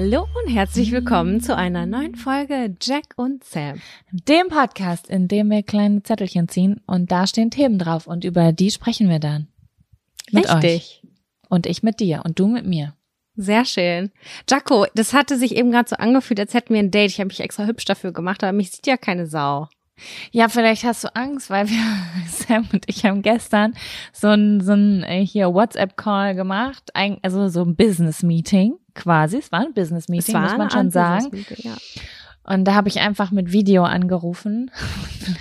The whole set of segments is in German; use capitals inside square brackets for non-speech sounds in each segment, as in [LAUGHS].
Hallo und herzlich willkommen zu einer neuen Folge Jack und Sam. Dem Podcast, in dem wir kleine Zettelchen ziehen und da stehen Themen drauf und über die sprechen wir dann. Mit Richtig. Euch. Und ich mit dir und du mit mir. Sehr schön. Jaco, das hatte sich eben gerade so angefühlt, als hätten wir ein Date. Ich habe mich extra hübsch dafür gemacht, aber mich sieht ja keine Sau. Ja, vielleicht hast du Angst, weil wir, [LAUGHS] Sam und ich haben gestern so ein, so ein äh, hier WhatsApp-Call gemacht, ein, also so ein Business-Meeting quasi. Es war ein Business-Meeting, muss man schon sagen. Ja. Und da habe ich einfach mit Video angerufen.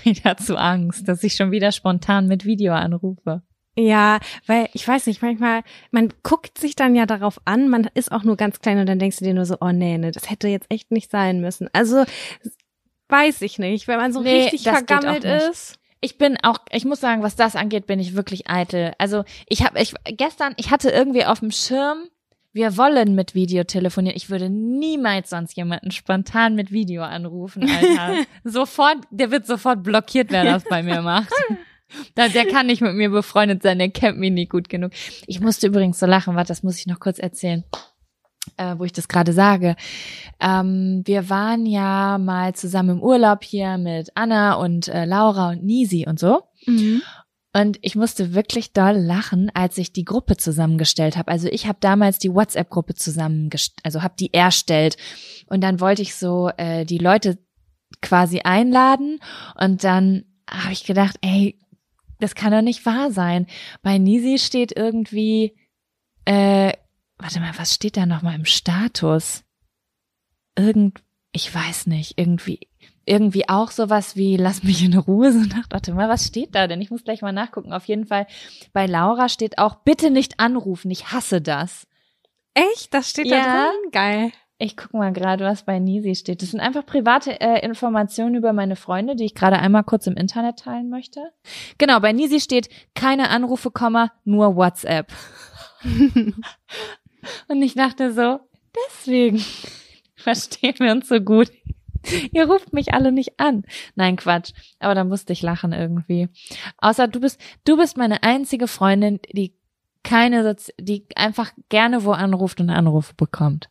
Vielleicht hast du Angst, dass ich schon wieder spontan mit Video anrufe. Ja, weil ich weiß nicht, manchmal, man guckt sich dann ja darauf an, man ist auch nur ganz klein und dann denkst du dir nur so, oh nee, nee, das hätte jetzt echt nicht sein müssen. Also weiß ich nicht, wenn man so Nee, richtig vergammelt ist. Ich bin auch, ich muss sagen, was das angeht, bin ich wirklich eitel. Also ich habe, ich gestern, ich hatte irgendwie auf dem Schirm, wir wollen mit Video telefonieren. Ich würde niemals sonst jemanden spontan mit Video anrufen, Alter. [LAUGHS] sofort, der wird sofort blockiert, wer das bei mir macht. Der kann nicht mit mir befreundet sein, der kennt mich nicht gut genug. Ich musste übrigens so lachen, warte, das muss ich noch kurz erzählen, äh, wo ich das gerade sage. Ähm, wir waren ja mal zusammen im Urlaub hier mit Anna und äh, Laura und Nisi und so. Und ich musste wirklich doll lachen, als ich die Gruppe zusammengestellt habe. Also ich habe damals die WhatsApp-Gruppe zusammengestellt, also habe die erstellt. Und dann wollte ich so äh, die Leute quasi einladen. Und dann habe ich gedacht, ey, das kann doch nicht wahr sein. Bei Nisi steht irgendwie, äh, warte mal, was steht da nochmal im Status? Irgend, ich weiß nicht, irgendwie, irgendwie auch sowas wie, lass mich in Ruhe, [LAUGHS] so nach, warte mal, was steht da denn? Ich muss gleich mal nachgucken. Auf jeden Fall, bei Laura steht auch, bitte nicht anrufen, ich hasse das. Echt? Das steht da Ja. drin? Geil. Ich guck mal gerade, was bei Nisi steht. Das sind einfach private äh, Informationen über meine Freunde, die ich gerade einmal kurz im Internet teilen möchte. Genau, bei Nisi steht keine Anrufe, nur WhatsApp. [LAUGHS] Und ich dachte so, deswegen [LAUGHS] verstehen wir uns so gut. Ihr ruft mich alle nicht an. Nein, Quatsch. Aber da musste ich lachen irgendwie. Außer du bist, du bist meine einzige Freundin, die keine, Sozi die einfach gerne wo anruft und Anrufe bekommt.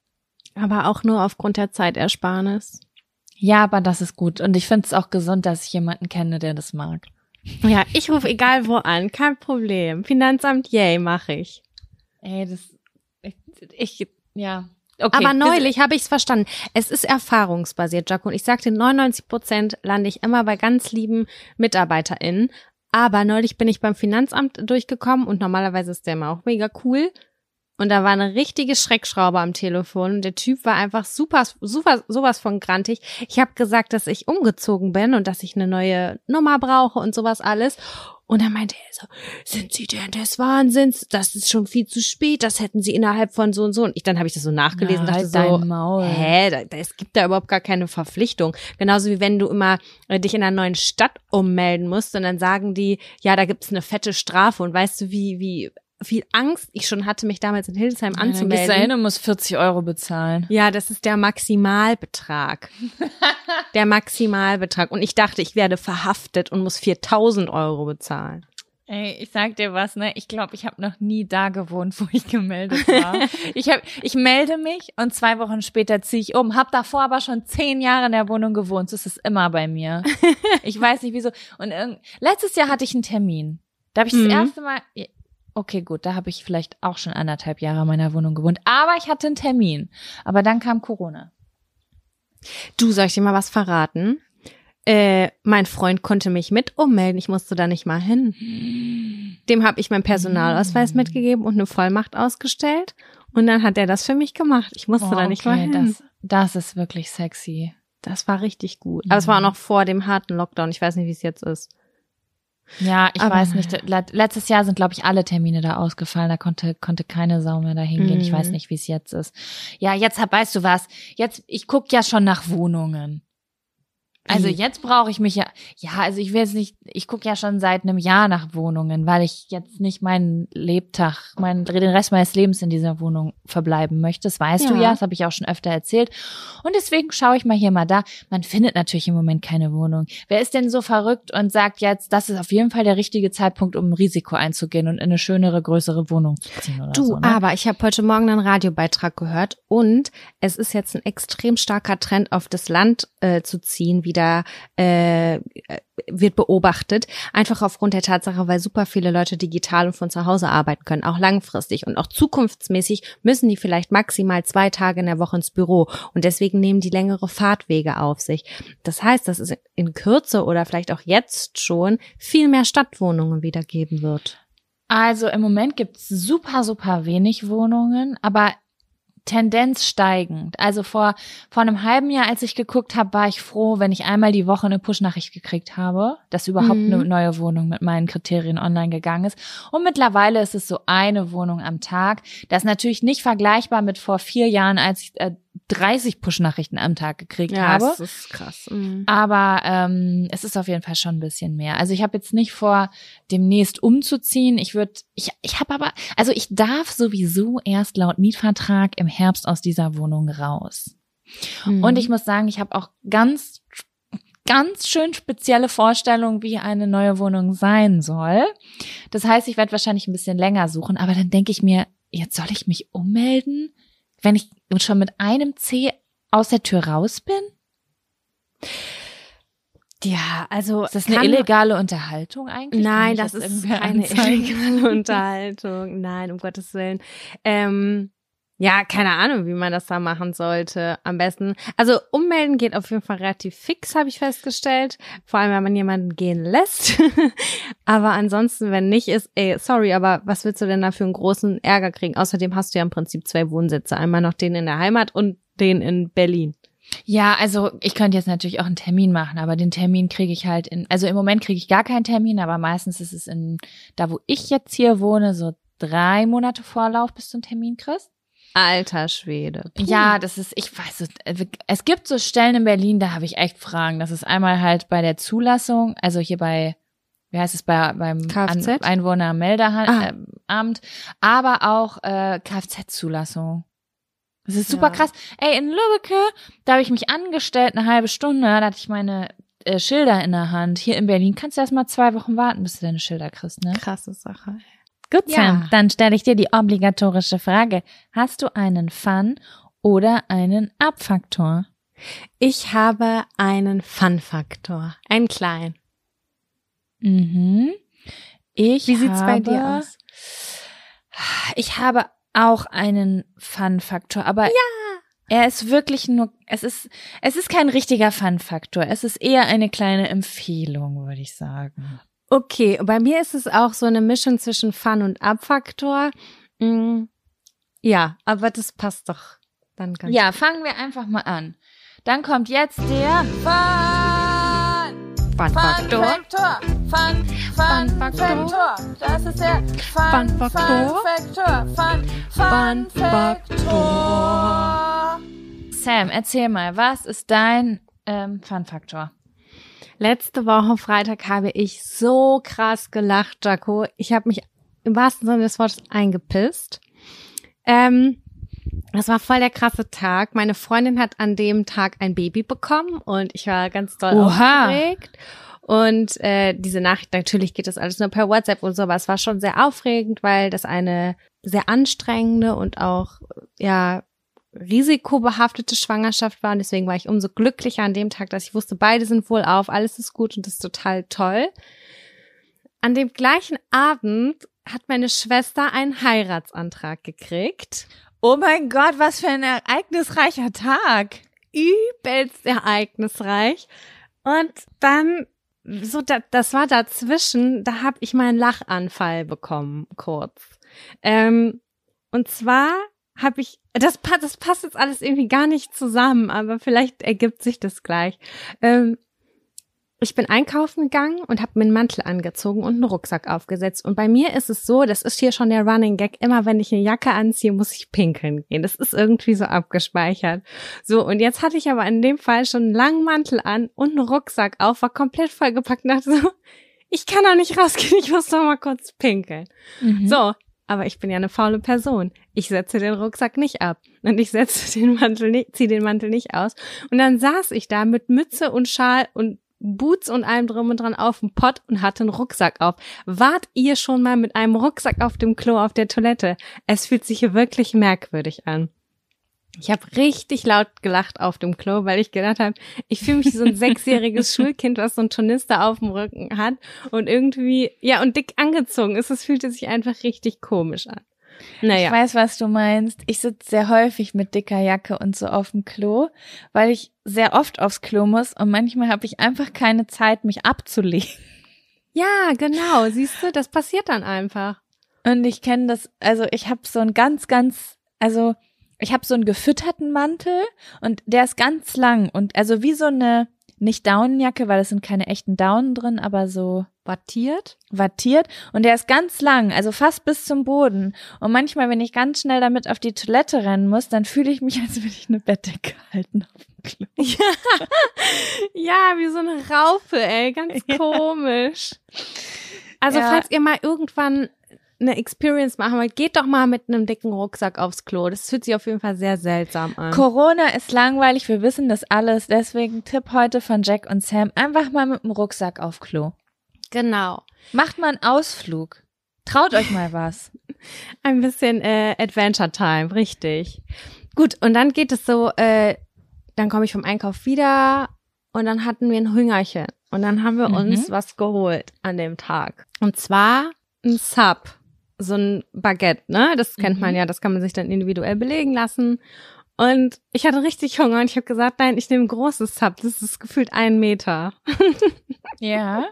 Aber auch nur aufgrund der Zeitersparnis. Ja, aber das ist gut. Und ich finde es auch gesund, dass ich jemanden kenne, der das mag. Ja, ich rufe egal wo an, kein Problem. Finanzamt, yay, mache ich. Ey, das, ich, ja. Okay. Aber neulich habe ich es verstanden. Es ist erfahrungsbasiert, Jaco. Und ich sagte, 99 Prozent lande ich immer bei ganz lieben MitarbeiterInnen. Aber neulich bin ich beim Finanzamt durchgekommen und normalerweise ist der immer auch mega cool. Und da war eine richtige Schreckschraube am Telefon. Und der Typ war einfach super, super, sowas von grantig. Ich habe gesagt, dass ich umgezogen bin und dass ich eine neue Nummer brauche und sowas alles. Und dann meinte er so, sind Sie denn des Wahnsinns? Das ist schon viel zu spät. Das hätten Sie innerhalb von so und so. Und ich, dann habe ich das so nachgelesen und Na, dachte halt so, Maul. hä, da, da, es gibt da überhaupt gar keine Verpflichtung. Genauso wie wenn du immer äh, dich in einer neuen Stadt ummelden musst und dann sagen die, ja, da gibt's eine fette Strafe. Und weißt du, wie, wie viel Angst ich schon hatte, mich damals in Hildesheim Dann dahin anzumelden? und musst 40 Euro bezahlen. Ja, das ist der Maximalbetrag. [LAUGHS] der Maximalbetrag. Und ich dachte, ich werde verhaftet und muss 4000 Euro bezahlen. Ey, ich sag dir was, ne? Ich glaube, ich habe noch nie da gewohnt, wo ich gemeldet war. [LAUGHS] ich hab, ich melde mich und zwei Wochen später ziehe ich um. Hab davor aber schon zehn Jahre in der Wohnung gewohnt. So ist es immer bei mir. [LAUGHS] ich weiß nicht wieso. Und irgend, letztes Jahr hatte ich einen Termin. Da habe ich Mhm. das erste Mal. Okay, gut, da habe ich vielleicht auch schon anderthalb Jahre in meiner Wohnung gewohnt. Aber ich hatte einen Termin. Aber dann kam Corona. Du, soll ich dir mal was verraten? Äh, mein Freund konnte mich mit ummelden. Ich musste da nicht mal hin. Dem habe ich meinen Personalausweis mitgegeben und eine Vollmacht ausgestellt. Und dann hat er das für mich gemacht. Ich musste da nicht mal hin. Oh, das, das ist wirklich sexy. Das war richtig gut. Aber es war auch noch vor dem harten Lockdown. Ich weiß nicht, wie es jetzt ist. Ja, ich Aber weiß nicht. le- Letztes Jahr sind, glaube ich, alle Termine da ausgefallen. Da konnte, konnte keine Sau mehr dahin gehen. Ich weiß Mhm. nicht, wie es jetzt ist. Ja, jetzt hab, weißt du was? Jetzt, ich guck ja schon nach Wohnungen. Also jetzt brauche ich mich ja, ja, also ich will jetzt nicht, ich gucke ja schon seit einem Jahr nach Wohnungen, weil ich jetzt nicht meinen Lebtag, meinen, den Rest meines Lebens in dieser Wohnung verbleiben möchte. Das weißt Ja. du ja, das habe ich auch schon öfter erzählt. Und deswegen schaue ich mal hier mal da. Man findet natürlich im Moment keine Wohnung. Wer ist denn so verrückt und sagt jetzt, das ist auf jeden Fall der richtige Zeitpunkt, um ein Risiko einzugehen und in eine schönere, größere Wohnung zu ziehen oder Du, so? Ne? aber ich habe heute Morgen einen Radiobeitrag gehört und es ist jetzt ein extrem starker Trend, auf das Land äh, zu ziehen, wieder äh, wird beobachtet. Einfach aufgrund der Tatsache, weil super viele Leute digital und von zu Hause arbeiten können, auch langfristig und auch zukunftsmäßig müssen die vielleicht maximal zwei Tage in der Woche ins Büro und deswegen nehmen die längere Fahrtwege auf sich. Das heißt, dass es in Kürze oder vielleicht auch jetzt schon viel mehr Stadtwohnungen wieder geben wird. Also im Moment gibt's super, super wenig Wohnungen, aber Tendenz steigend. Also vor, vor einem halben Jahr, als ich geguckt habe, war ich froh, wenn ich einmal die Woche eine Push-Nachricht gekriegt habe, dass überhaupt Mhm. eine neue Wohnung mit meinen Kriterien online gegangen ist. Und mittlerweile ist es so eine Wohnung am Tag. Das ist natürlich nicht vergleichbar mit vor vier Jahren, als ich äh, 30 Push-Nachrichten am Tag gekriegt habe. das ist krass. Mhm. Aber ähm, es ist auf jeden Fall schon ein bisschen mehr. Also ich habe jetzt nicht vor, demnächst umzuziehen. Ich würde, ich, ich habe aber, also ich darf sowieso erst laut Mietvertrag im Herbst aus dieser Wohnung raus. Mhm. Und ich muss sagen, ich habe auch ganz, ganz schön spezielle Vorstellungen, wie eine neue Wohnung sein soll. Das heißt, ich werde wahrscheinlich ein bisschen länger suchen, aber dann denke ich mir, jetzt soll ich mich ummelden, wenn ich schon mit einem C aus der Tür raus bin? Ja, also Ist das eine illegale Unterhaltung eigentlich? Nein, das jetzt ist keine anzeigen? illegale [LAUGHS] Unterhaltung. Nein, um Gottes Willen. Ähm, ja, keine Ahnung, wie man das da machen sollte. Am besten. Also ummelden geht auf jeden Fall relativ fix, habe ich festgestellt. Vor allem, wenn man jemanden gehen lässt. [LAUGHS] aber ansonsten, wenn nicht, ist, ey, sorry, aber was willst du denn da für einen großen Ärger kriegen? Außerdem hast du ja im Prinzip zwei Wohnsitze. Einmal noch den in der Heimat und den in Berlin. Ja, also ich könnte jetzt natürlich auch einen Termin machen, aber den Termin kriege ich halt in, also im Moment kriege ich gar keinen Termin, aber meistens ist es in, da wo ich jetzt hier wohne, so drei Monate Vorlauf, bis einen Termin kriegst. Alter Schwede. Puh. Ja, das ist, ich weiß es, äh, es gibt so Stellen in Berlin, da habe ich echt Fragen. Das ist einmal halt bei der Zulassung, also hier bei, wie heißt es, bei, beim Kfz? An Einwohnermeldeamt, Ah. äh, aber auch äh, Kfz-Zulassung. Das ist super Ja. krass. Ey, in Lübbecke, da habe ich mich angestellt, eine halbe Stunde, da hatte ich meine äh, Schilder in der Hand. Hier in Berlin kannst du erst mal zwei Wochen warten, bis du deine Schilder kriegst, ne? Krasse Sache. Gut, Ja. Sam, dann stelle ich dir die obligatorische Frage. Hast du einen Fun oder einen Abfaktor? Ich habe einen Fun-Faktor. Einen kleinen. Mhm. Ich Wie sieht's habe, bei dir aus? Ich habe auch einen Fun-Faktor, aber ja. er ist wirklich nur, es ist, es ist kein richtiger Fun-Faktor. Es ist eher eine kleine Empfehlung, würde ich sagen. Okay, bei mir ist es auch so eine Mischung zwischen Fun und Abfaktor. Mm, ja, aber das passt doch dann ganz Ja, fangen wir einfach mal an. Dann kommt jetzt der Fun. Fun-Faktor. Faktor. Fun, Fun, Fun Faktor. Faktor. Das ist der Fun, Fun Faktor. Faktor. Fun, Fun Faktor. Sam, erzähl mal, was ist dein ähm, Fun Faktor? Letzte Woche Freitag habe ich so krass gelacht, Jaco. Ich habe mich im wahrsten Sinne des Wortes eingepisst. Ähm, das war voll der krasse Tag. Meine Freundin hat an dem Tag ein Baby bekommen und ich war ganz doll Oha. aufgeregt. Und äh, diese Nachricht, natürlich geht das alles nur per WhatsApp und so, aber es war schon sehr aufregend, weil das eine sehr anstrengende und auch ja risikobehaftete Schwangerschaft war. Und deswegen war ich umso glücklicher an dem Tag, dass ich wusste, beide sind wohl auf, alles ist gut und das ist total toll. An dem gleichen Abend hat meine Schwester einen Heiratsantrag gekriegt. Oh mein Gott, was für ein ereignisreicher Tag. Übelst ereignisreich. Und dann, so, da, das war dazwischen, da habe ich meinen Lachanfall bekommen, kurz. Ähm, und zwar habe ich, das, das passt jetzt alles irgendwie gar nicht zusammen, aber vielleicht ergibt sich das gleich. Ähm, ich bin einkaufen gegangen und habe mir einen Mantel angezogen und einen Rucksack aufgesetzt. Und bei mir ist es so, das ist hier schon der Running Gag, immer wenn ich eine Jacke anziehe, muss ich pinkeln gehen. Das ist irgendwie so abgespeichert. So, und jetzt hatte ich aber in dem Fall schon einen langen Mantel an und einen Rucksack auf, war komplett vollgepackt und dachte so, ich kann doch nicht rausgehen, ich muss doch mal kurz pinkeln. Mhm. So, aber ich bin ja eine faule Person. Ich setze den Rucksack nicht ab und ich setze [LAUGHS] den Mantel nicht, ziehe den Mantel nicht aus. Und dann saß ich da mit Mütze und Schal und Boots und allem drum und dran auf dem Pott und hatte einen Rucksack auf. Wart ihr schon mal mit einem Rucksack auf dem Klo auf der Toilette? Es fühlt sich hier wirklich merkwürdig an. Ich habe richtig laut gelacht auf dem Klo, weil ich gedacht habe, ich fühle mich wie so ein sechsjähriges [LAUGHS] Schulkind, was so ein Tornister auf dem Rücken hat und irgendwie, ja, und dick angezogen ist. Es fühlte sich einfach richtig komisch an. Naja. Ich weiß, was du meinst. Ich sitze sehr häufig mit dicker Jacke und so auf dem Klo, weil ich sehr oft aufs Klo muss und manchmal habe ich einfach keine Zeit, mich abzulegen. Ja, genau. Siehst du, das passiert dann einfach. Und ich kenne das, also ich habe so ein ganz, ganz, also ich habe so einen gefütterten Mantel und der ist ganz lang und also wie so eine nicht Daunenjacke, weil es sind keine echten Daunen drin, aber so wattiert. Wattiert. Und der ist ganz lang, also fast bis zum Boden. Und manchmal, wenn ich ganz schnell damit auf die Toilette rennen muss, dann fühle ich mich, [LAUGHS] als würde ich eine Bettdecke halten auf dem Klo. [LAUGHS] Ja, ja wie so eine Raupe, ey, ganz [LAUGHS] komisch. Also, ja. falls ihr mal irgendwann eine Experience machen wollt, geht doch mal mit einem dicken Rucksack aufs Klo. Das fühlt sich auf jeden Fall sehr seltsam an. Corona ist langweilig, wir wissen das alles. Deswegen Tipp heute von Jack und Sam, einfach mal mit dem Rucksack auf Klo. Genau. Macht mal einen Ausflug. Traut euch mal was. [LAUGHS] Ein bisschen äh, Adventure Time, richtig. Gut, und dann geht es so, äh, dann komme ich vom Einkauf wieder und dann hatten wir ein Hüngerchen. Und dann haben wir mhm. uns was geholt an dem Tag. Und zwar ein Sub so ein Baguette, ne? Das kennt man mhm. ja, das kann man sich dann individuell belegen lassen. Und ich hatte richtig Hunger und ich habe gesagt, nein, ich nehme ein großes Sub. Das ist gefühlt ein Meter. [LAUGHS] Ja.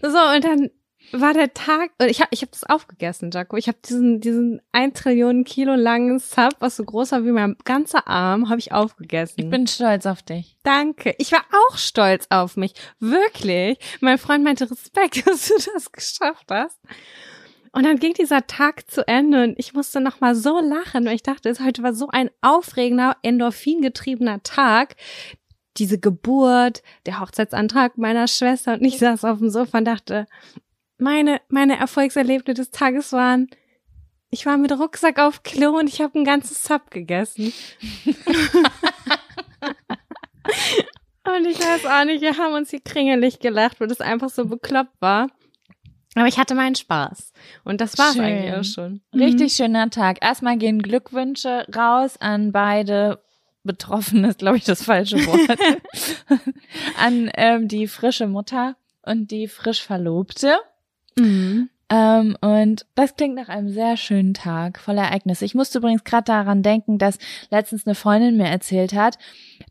So, und dann war der Tag, ich habe ich hab das aufgegessen, Jaco. Ich habe diesen, diesen ein Trillion Kilo langen Sub, was so groß war wie mein ganzer Arm, habe ich aufgegessen. Ich bin stolz auf dich. Danke. Ich war auch stolz auf mich. Wirklich. Mein Freund meinte Respekt, [LAUGHS] dass du das geschafft hast. Und dann ging dieser Tag zu Ende und ich musste noch mal so lachen, weil ich dachte, heute war so ein aufregender, endorphingetriebener Tag, diese Geburt, der Hochzeitsantrag meiner Schwester und ich saß auf dem Sofa und dachte, meine, meine Erfolgserlebnisse des Tages waren, ich war mit Rucksack auf Klo und ich habe ein ganzes Sub gegessen. [LAUGHS] und ich weiß auch nicht, wir haben uns hier kringelig gelacht, weil das einfach so bekloppt war. Aber ich hatte meinen Spaß. Und das war es eigentlich auch schon. Richtig mhm. schöner Tag. Erstmal gehen Glückwünsche raus an beide betroffen ist, glaube ich, das falsche Wort, [LAUGHS] [LAUGHS] an ähm, die frische Mutter und die frisch Verlobte. Mhm. Ähm, und das klingt nach einem sehr schönen Tag voller Ereignisse. Ich musste übrigens gerade daran denken, dass letztens eine Freundin mir erzählt hat,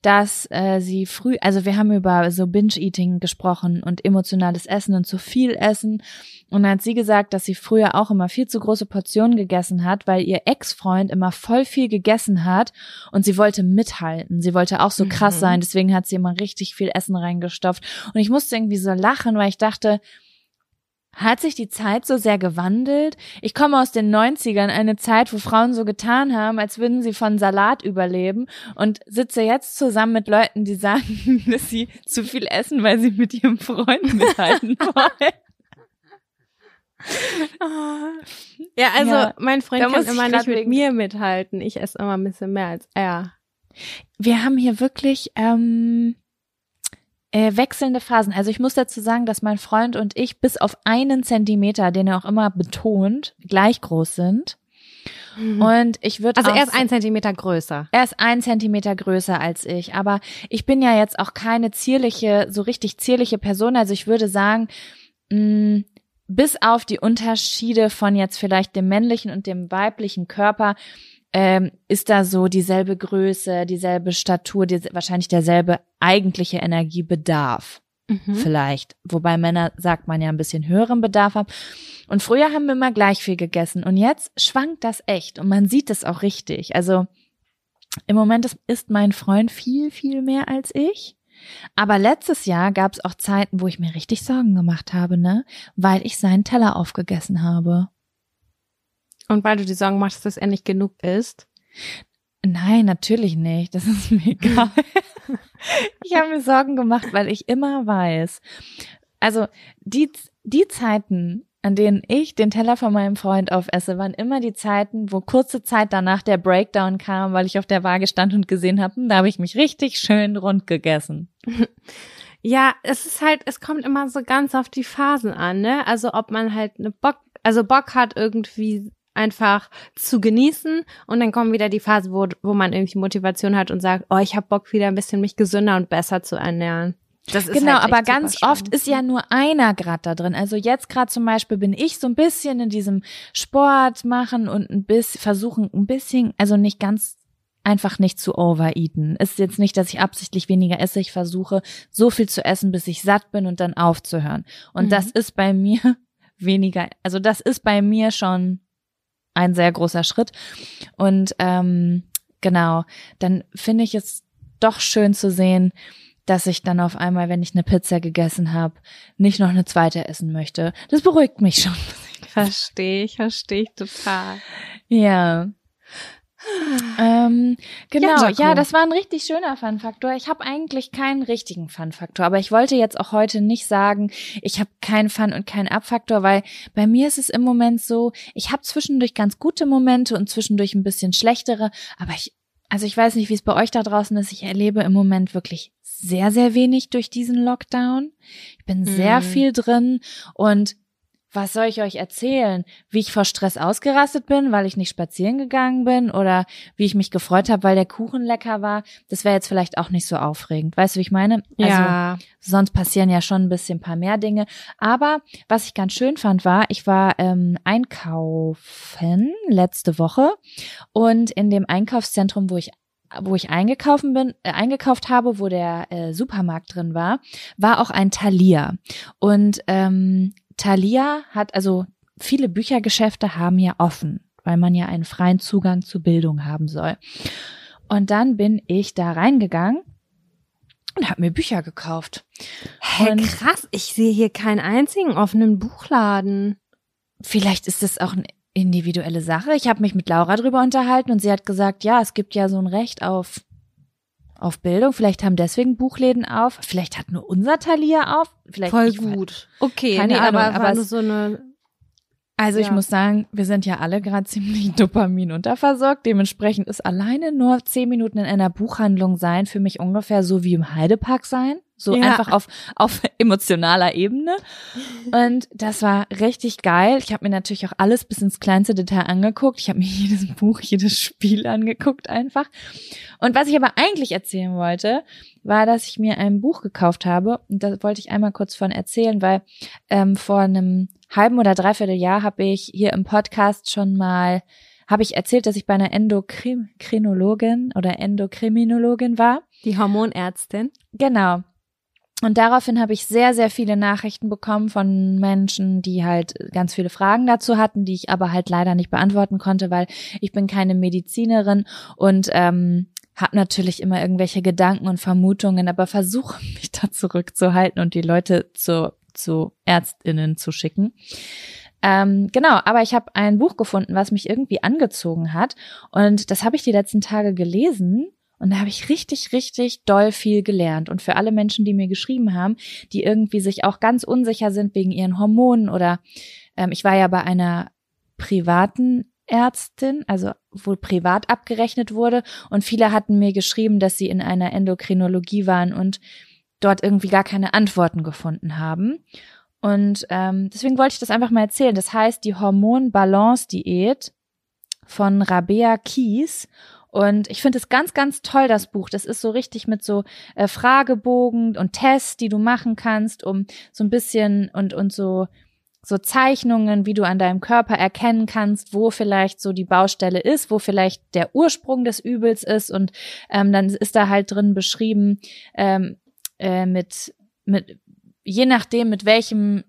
dass äh, sie früh, also wir haben über so Binge-Eating gesprochen und emotionales Essen und zu viel Essen. Und dann hat sie gesagt, dass sie früher auch immer viel zu große Portionen gegessen hat, weil ihr Ex-Freund immer voll viel gegessen hat und sie wollte mithalten. Sie wollte auch so krass mhm. sein, deswegen hat sie immer richtig viel Essen reingestopft. Und ich musste irgendwie so lachen, weil ich dachte, hat sich die Zeit so sehr gewandelt? Ich komme aus den 90ern, eine Zeit, wo Frauen so getan haben, als würden sie von Salat überleben und sitze jetzt zusammen mit Leuten, die sagen, [LAUGHS] dass sie zu viel essen, weil sie mit ihrem Freund mithalten [LAUGHS] wollen. ja, also ja, mein Freund kann immer nicht mit mir mithalten. Ich esse immer ein bisschen mehr als er. Wir haben hier wirklich ähm, äh, wechselnde Phasen. Also ich muss dazu sagen, dass mein Freund und ich bis auf einen Zentimeter, den er auch immer betont, gleich groß sind. Mhm. Und ich würde also er ist ein Zentimeter größer. Er ist ein Zentimeter größer als ich, aber ich bin ja jetzt auch keine zierliche, so richtig zierliche Person. Also ich würde sagen, mh, bis auf die Unterschiede von jetzt vielleicht dem männlichen und dem weiblichen Körper ähm, ist da so dieselbe Größe, dieselbe Statur, die, wahrscheinlich derselbe eigentliche Energiebedarf. Mhm. Vielleicht. Wobei Männer, sagt man ja, ein bisschen höheren Bedarf haben. Und früher haben wir immer gleich viel gegessen. Und jetzt schwankt das echt. Und man sieht es auch richtig. Also im Moment ist, mein Freund viel, viel mehr als ich. Aber letztes Jahr gab es auch Zeiten, wo ich mir richtig Sorgen gemacht habe, ne? Weil ich seinen Teller aufgegessen habe. Und weil du die Sorgen machst, dass er nicht genug ist? Nein, natürlich nicht. Das ist mir egal. [LAUGHS] ich habe mir Sorgen gemacht, weil ich immer weiß. Also die, die Zeiten, an denen ich den Teller von meinem Freund aufesse, waren immer die Zeiten, wo kurze Zeit danach der Breakdown kam, weil ich auf der Waage stand und gesehen habe, hm, da habe ich mich richtig schön rund gegessen. [LAUGHS] Ja, es ist halt, es kommt immer so ganz auf die Phasen an, ne? Also ob man halt eine Bock, also Bock hat irgendwie einfach zu genießen und dann kommt wieder die Phase, wo, wo man irgendwie Motivation hat und sagt, oh, ich habe Bock wieder ein bisschen mich gesünder und besser zu ernähren. Das ist genau, halt aber ganz oft ist ja nur einer grad da drin. Also jetzt gerade zum Beispiel bin ich so ein bisschen in diesem Sport machen und ein bisschen versuchen, ein bisschen, also nicht ganz einfach nicht zu overeaten. Ist jetzt nicht, dass ich absichtlich weniger esse. Ich versuche so viel zu essen, bis ich satt bin und dann aufzuhören. Und mhm. das ist bei mir [LAUGHS] weniger, also das ist bei mir schon ein sehr großer Schritt. Und ähm, genau, dann finde ich es doch schön zu sehen, dass ich dann auf einmal, wenn ich eine Pizza gegessen habe, nicht noch eine zweite essen möchte. Das beruhigt mich schon. [LAUGHS] Verstehe ich, verstehe ich total. Ja. Ähm, genau, ja, ja, das war ein richtig schöner Fun-Faktor. Ich habe eigentlich keinen richtigen Fun-Faktor, aber ich wollte jetzt auch heute nicht sagen, ich habe keinen Fun und keinen Ab-Faktor, weil bei mir ist es im Moment so, ich habe zwischendurch ganz gute Momente und zwischendurch ein bisschen schlechtere, aber ich, also ich weiß nicht, wie es bei euch da draußen ist, ich erlebe im Moment wirklich sehr, sehr wenig durch diesen Lockdown. Ich bin sehr mhm. viel drin und was soll ich euch erzählen? Wie ich vor Stress ausgerastet bin, weil ich nicht spazieren gegangen bin oder wie ich mich gefreut habe, weil der Kuchen lecker war. Das wäre jetzt vielleicht auch nicht so aufregend. Weißt du, wie ich meine? Also, ja. Sonst passieren ja schon ein bisschen ein paar mehr Dinge. Aber was ich ganz schön fand, war, ich war ähm, einkaufen letzte Woche und in dem Einkaufszentrum, wo ich wo ich eingekauft bin, äh, eingekauft habe, wo der äh, Supermarkt drin war, war auch ein Thalia. Und ähm, Thalia hat also viele Büchergeschäfte haben ja offen, weil man ja einen freien Zugang zur Bildung haben soll. Und dann bin ich da reingegangen und habe mir Bücher gekauft. Hey, krass, ich sehe hier keinen einzigen offenen Buchladen. Vielleicht ist es auch eine individuelle Sache. Ich habe mich mit Laura drüber unterhalten und sie hat gesagt, ja, es gibt ja so ein Recht auf auf Bildung. Vielleicht haben deswegen Buchläden auf. Vielleicht hat nur unser Thalia auf. Vielleicht Voll gut. Okay, keine nee, Ahnung, aber, aber so eine also ja. ich muss sagen, wir sind ja alle gerade [LAUGHS] ziemlich Dopamin unterversorgt. Dementsprechend ist alleine nur zehn Minuten in einer Buchhandlung sein für mich ungefähr so wie im Heidepark sein. So ja. einfach auf, auf [LAUGHS] emotionaler Ebene. Und das war richtig geil. Ich habe mir natürlich auch alles bis ins kleinste Detail angeguckt. Ich habe mir [LAUGHS] jedes Buch, jedes Spiel angeguckt einfach. Und was ich aber eigentlich erzählen wollte, war, dass ich mir ein Buch gekauft habe. Und da wollte ich einmal kurz von erzählen, weil ähm, vor einem halben oder dreiviertel Jahr habe ich hier im Podcast schon mal habe ich erzählt, dass ich bei einer Endokrinologin oder Endokriminologin war. Die Hormonärztin. Genau. Und daraufhin habe ich sehr, sehr viele Nachrichten bekommen von Menschen, die halt ganz viele Fragen dazu hatten, die ich aber halt leider nicht beantworten konnte, weil ich bin keine Medizinerin und ähm, habe natürlich immer irgendwelche Gedanken und Vermutungen, aber versuche [LAUGHS] mich da zurückzuhalten und die Leute zu, zu Ärztinnen zu schicken. Ähm, genau, aber ich habe ein Buch gefunden, was mich irgendwie angezogen hat und das habe ich die letzten Tage gelesen und da habe ich richtig, richtig doll viel gelernt. Und für alle Menschen, die mir geschrieben haben, die irgendwie sich auch ganz unsicher sind wegen ihren Hormonen oder ähm, ich war ja bei einer privaten Ärztin, also wo privat abgerechnet wurde. Und viele hatten mir geschrieben, dass sie in einer Endokrinologie waren und dort irgendwie gar keine Antworten gefunden haben. Und ähm, deswegen wollte ich das einfach mal erzählen. Das heißt die Hormon-Balance-Diät von Rabea Kies. Und ich finde es ganz, ganz toll, das Buch. Das ist so richtig mit so äh, Fragebogen und Tests, die du machen kannst, um so ein bisschen und, und so, so Zeichnungen, wie du an deinem Körper erkennen kannst, wo vielleicht so die Baustelle ist, wo vielleicht der Ursprung des Übels ist. Und ähm, dann ist da halt drin beschrieben, ähm, äh, mit, mit, je nachdem, mit welchem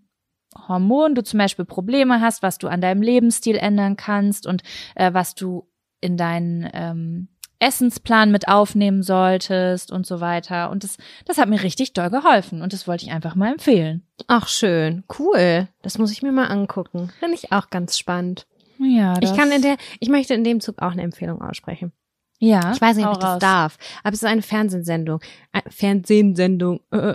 Hormon du zum Beispiel Probleme hast, was du an deinem Lebensstil ändern kannst und äh, was du in deinen ähm, Essensplan mit aufnehmen solltest und so weiter. Und das, das hat mir richtig doll geholfen und das wollte ich einfach mal empfehlen. Ach, schön. Cool. Das muss ich mir mal angucken. Finde ich auch ganz spannend. Ja, Ich kann in der, ich möchte in dem Zug auch eine Empfehlung aussprechen. ja, Ich weiß nicht, ob ich das raus. darf, aber es ist eine Fernsehsendung. Eine Fernsehsendung. Äh,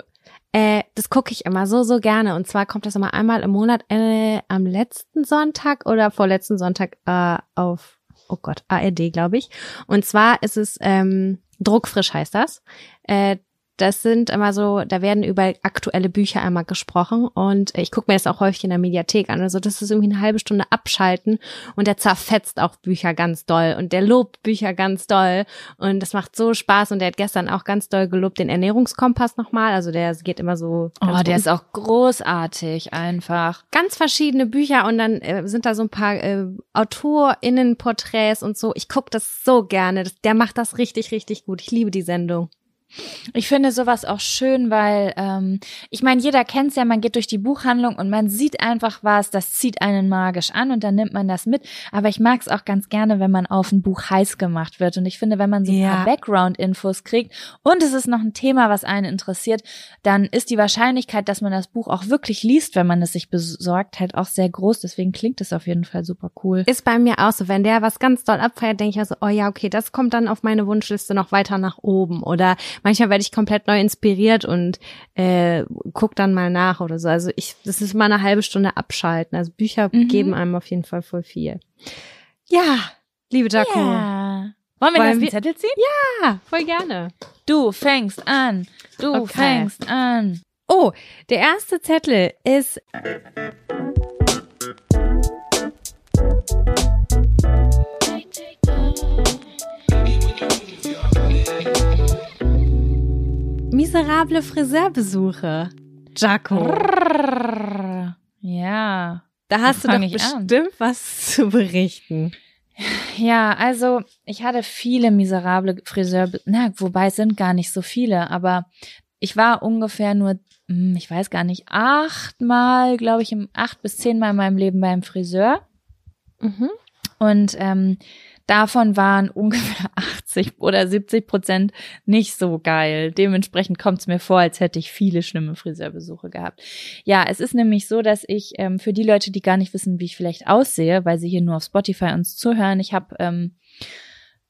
äh, das gucke ich immer so, so gerne. Und zwar kommt das immer einmal im Monat äh, am letzten Sonntag oder vorletzten Sonntag äh, auf, oh Gott, ARD, glaube ich. Und zwar ist es ähm, Druckfrisch heißt das. Äh, das sind immer so, da werden über aktuelle Bücher einmal gesprochen und ich gucke mir das auch häufig in der Mediathek an. Also das ist irgendwie eine halbe Stunde abschalten und der zerfetzt auch Bücher ganz doll und der lobt Bücher ganz doll und das macht so Spaß und der hat gestern auch ganz doll gelobt den Ernährungskompass nochmal. Also der geht immer so. Oh, der um- ist auch großartig einfach. ganz verschiedene Bücher und dann äh, sind da so ein paar äh, AutorInnenporträts und so. Ich gucke das so gerne. Das, der macht das richtig, richtig gut. Ich liebe die Sendung. Ich finde sowas auch schön, weil ähm, ich meine, jeder kennt's ja, man geht durch die Buchhandlung und man sieht einfach was, das zieht einen magisch an und dann nimmt man das mit. Aber ich mag's auch ganz gerne, wenn man auf ein Buch heiß gemacht wird. Und ich finde, wenn man so ein Ja. paar Background-Infos kriegt und es ist noch ein Thema, was einen interessiert, dann ist die Wahrscheinlichkeit, dass man das Buch auch wirklich liest, wenn man es sich besorgt, halt auch sehr groß. Deswegen klingt es auf jeden Fall super cool. Ist bei mir auch so, wenn der was ganz doll abfeiert, denke ich also, oh ja, okay, das kommt dann auf meine Wunschliste noch weiter nach oben. Oder manchmal werde ich komplett neu inspiriert und äh, guck dann mal nach oder so. Also ich, das ist mal eine halbe Stunde abschalten. Also Bücher Mhm. geben einem auf jeden Fall voll viel. Ja, liebe Jaco. Ja. Wollen wir wir- Zettel ziehen? Ja, voll gerne. Du fängst an. Du Okay. fängst an. Oh, der erste Zettel ist miserable Friseurbesuche. Jaco, Ja. da hast du doch ich an? bestimmt was zu berichten. Ja, also ich hatte viele miserable Friseur, na, wobei es sind gar nicht so viele, aber ich war ungefähr nur, hm, ich weiß gar nicht, achtmal, glaube ich, im acht bis zehnmal in meinem Leben beim Friseur. Mhm. Und ähm, davon waren [LAUGHS] ungefähr 80 oder 70 Prozent nicht so geil. Dementsprechend kommt es mir vor, als hätte ich viele schlimme Friseurbesuche gehabt. Ja, es ist nämlich so, dass ich ähm, für die Leute, die gar nicht wissen, wie ich vielleicht aussehe, weil sie hier nur auf Spotify uns zuhören, ich habe ähm,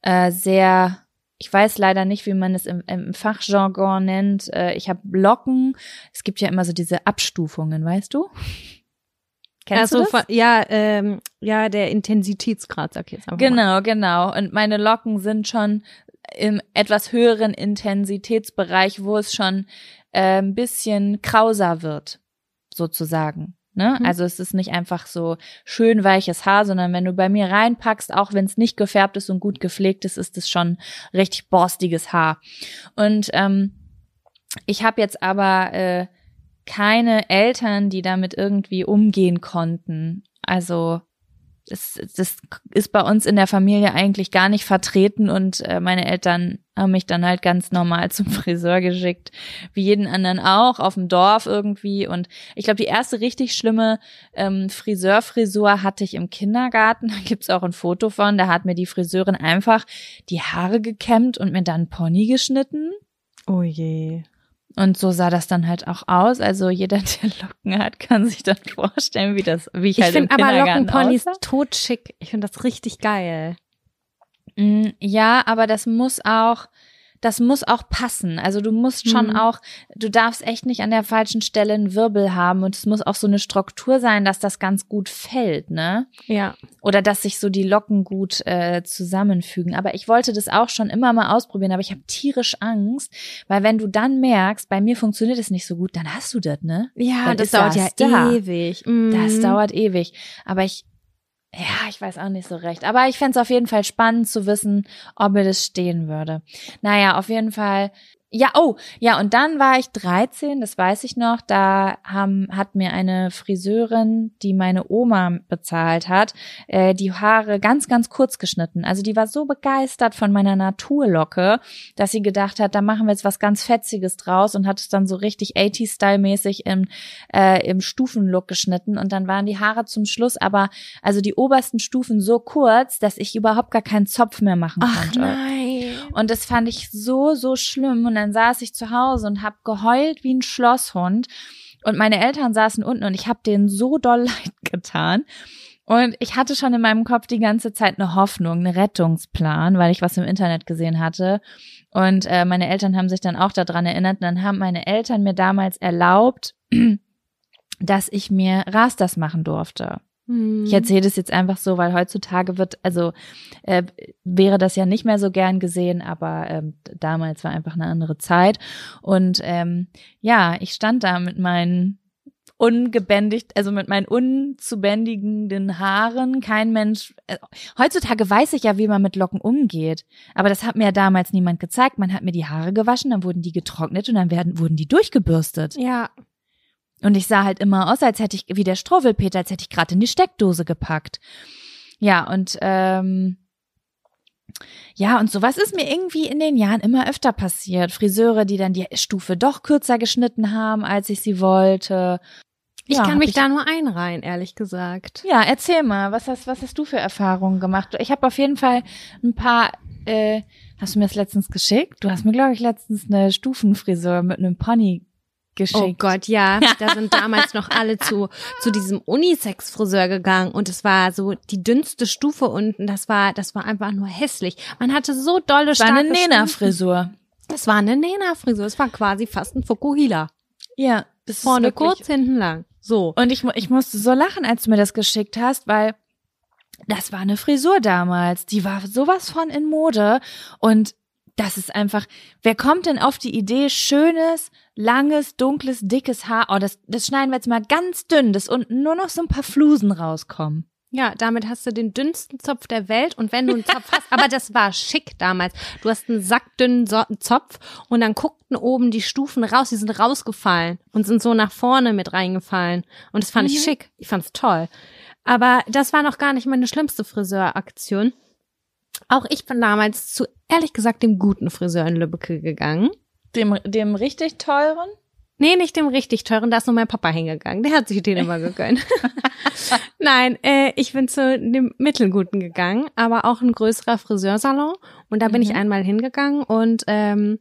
äh, sehr ich weiß leider nicht, wie man es im, im Fachjargon nennt. Äh, ich habe Locken. Es gibt ja immer so diese Abstufungen, weißt du? Kennst also du das? Von, ja, ähm, ja, der Intensitätsgrad, sag ich jetzt einfach mal. Genau, genau. Und meine Locken sind schon im etwas höheren Intensitätsbereich, wo es schon äh, ein bisschen krauser wird, sozusagen. Ne? Mhm. Also es ist nicht einfach so schön weiches Haar, sondern wenn du bei mir reinpackst, auch wenn es nicht gefärbt ist und gut gepflegt ist, ist es schon richtig borstiges Haar. Und ähm, ich habe jetzt aber äh, keine Eltern, die damit irgendwie umgehen konnten. Also das, das ist bei uns in der Familie eigentlich gar nicht vertreten und äh, meine Eltern haben mich dann halt ganz normal [LAUGHS] zum Friseur geschickt, wie jeden anderen auch, auf dem Dorf irgendwie. Und ich glaube, die erste richtig schlimme ähm, Friseurfrisur hatte ich im Kindergarten. Da gibt's auch ein Foto von. Da hat mir die Friseurin einfach die Haare gekämmt und mir dann Pony geschnitten. Oh je. Und so sah das dann halt auch aus. Also jeder, [LAUGHS] der Locken hat, kann sich dann vorstellen, wie das, wie ich, Ich halt im finde aber Kindergarten Lockenponys totschick. Ich finde das richtig geil. Mm, Ja, aber das muss auch, das muss auch passen. Also du musst schon Mhm. auch, du darfst echt nicht an der falschen Stelle einen Wirbel haben und es muss auch so eine Struktur sein, dass das ganz gut fällt, ne? Ja. Oder dass sich so die Locken gut äh, zusammenfügen. Aber ich wollte das auch schon immer mal ausprobieren, aber ich habe tierisch Angst, weil wenn du dann merkst, bei mir funktioniert es nicht so gut, dann hast du das, ne? Ja, das ist dauert ja das da. ewig. Mhm. Das dauert ewig. Aber ich, ja, ich weiß auch nicht so recht. Aber ich fänd's auf jeden Fall spannend zu wissen, ob mir das stehen würde. Naja, auf jeden Fall. Ja, oh, ja, und dann war ich 13, das weiß ich noch. Da haben, hat mir eine Friseurin, die meine Oma bezahlt hat, äh, die Haare ganz, ganz kurz geschnitten. Also die war so begeistert von meiner Naturlocke, dass sie gedacht hat, da machen wir jetzt was ganz Fetziges draus und hat es dann so richtig 80-Style-mäßig im, äh, im Stufenlook geschnitten. Und dann waren die Haare zum Schluss aber, also die obersten Stufen so kurz, dass ich überhaupt gar keinen Zopf mehr machen Ach konnte. nein. Und das fand ich so, so schlimm. Und dann saß ich zu Hause und hab geheult wie ein Schlosshund. Und meine Eltern saßen unten und ich habe denen so doll [LAUGHS] leid getan. Und ich hatte schon in meinem Kopf die ganze Zeit eine Hoffnung, einen Rettungsplan, weil ich was im Internet gesehen hatte. Und äh, meine Eltern haben sich dann auch daran erinnert. Und dann haben meine Eltern mir damals erlaubt, [CLEARS THROAT] dass ich mir Rastas machen durfte. Hm. Ich erzähle das jetzt einfach so, weil heutzutage wird, also äh, wäre das ja nicht mehr so gern gesehen, aber ähm, damals war einfach eine andere Zeit. Und ähm, ja, ich stand da mit meinen ungebändigt, also mit meinen unzubändigenden Haaren. Kein Mensch. Äh, heutzutage weiß ich ja, wie man mit Locken umgeht. Aber das hat mir ja damals niemand gezeigt. Man hat mir die Haare gewaschen, dann wurden die getrocknet und dann werden, wurden die durchgebürstet. Ja, Und ich sah halt immer aus, als hätte ich, wie der Struwwelpeter, als hätte ich gerade in die Steckdose gepackt. Ja, und ähm, ja, und sowas ist mir irgendwie in den Jahren immer öfter passiert. Friseure, die dann die Stufe doch kürzer geschnitten haben, als ich sie wollte. ich Ja, kann mich ich- da nur einreihen, ehrlich gesagt. Ja, erzähl mal, was hast, was hast du für Erfahrungen gemacht? Ich habe auf jeden Fall ein paar, äh, hast du mir das letztens geschickt? Du hast mir, glaube ich, letztens eine Stufenfrisur mit einem Pony geschickt. Oh Gott, ja. [LAUGHS] Da sind damals noch alle zu, zu diesem Unisex-Friseur gegangen und es war so die dünnste Stufe unten. Das war, das war einfach nur hässlich. Man hatte so dolle Das war eine Stufen. Nena-Frisur. Das war eine Nena-Frisur. Es war quasi fast ein Fukuhila. Ja, Vorne kurz, hinten lang. So. Und ich, ich musste so lachen, als du mir das geschickt hast, weil das war eine Frisur damals. Die war sowas von in Mode. Und das ist einfach, wer kommt denn auf die Idee, schönes, langes, dunkles, dickes Haar, oh, das, das schneiden wir jetzt mal ganz dünn, dass unten nur noch so ein paar Flusen rauskommen. Ja, damit hast du den dünnsten Zopf der Welt und wenn du einen Zopf hast, aber das war schick damals. Du hast einen sackdünnen so Zopf und dann guckten oben die Stufen raus, die sind rausgefallen und sind so nach vorne mit reingefallen und das fand ich Mhm. schick. Ich fand's toll. Aber das war noch gar nicht meine schlimmste Friseuraktion. Auch ich bin damals zu, ehrlich gesagt, dem guten Friseur in Lübbecke gegangen. Dem, dem richtig teuren? Nee, nicht dem richtig teuren, da ist nur mein Papa hingegangen. Der hat sich den immer gegönnt. [LAUGHS] Nein, äh, ich bin zu dem mittelguten gegangen, aber auch ein größerer Friseursalon. Und da bin ich Mhm. einmal hingegangen und ähm,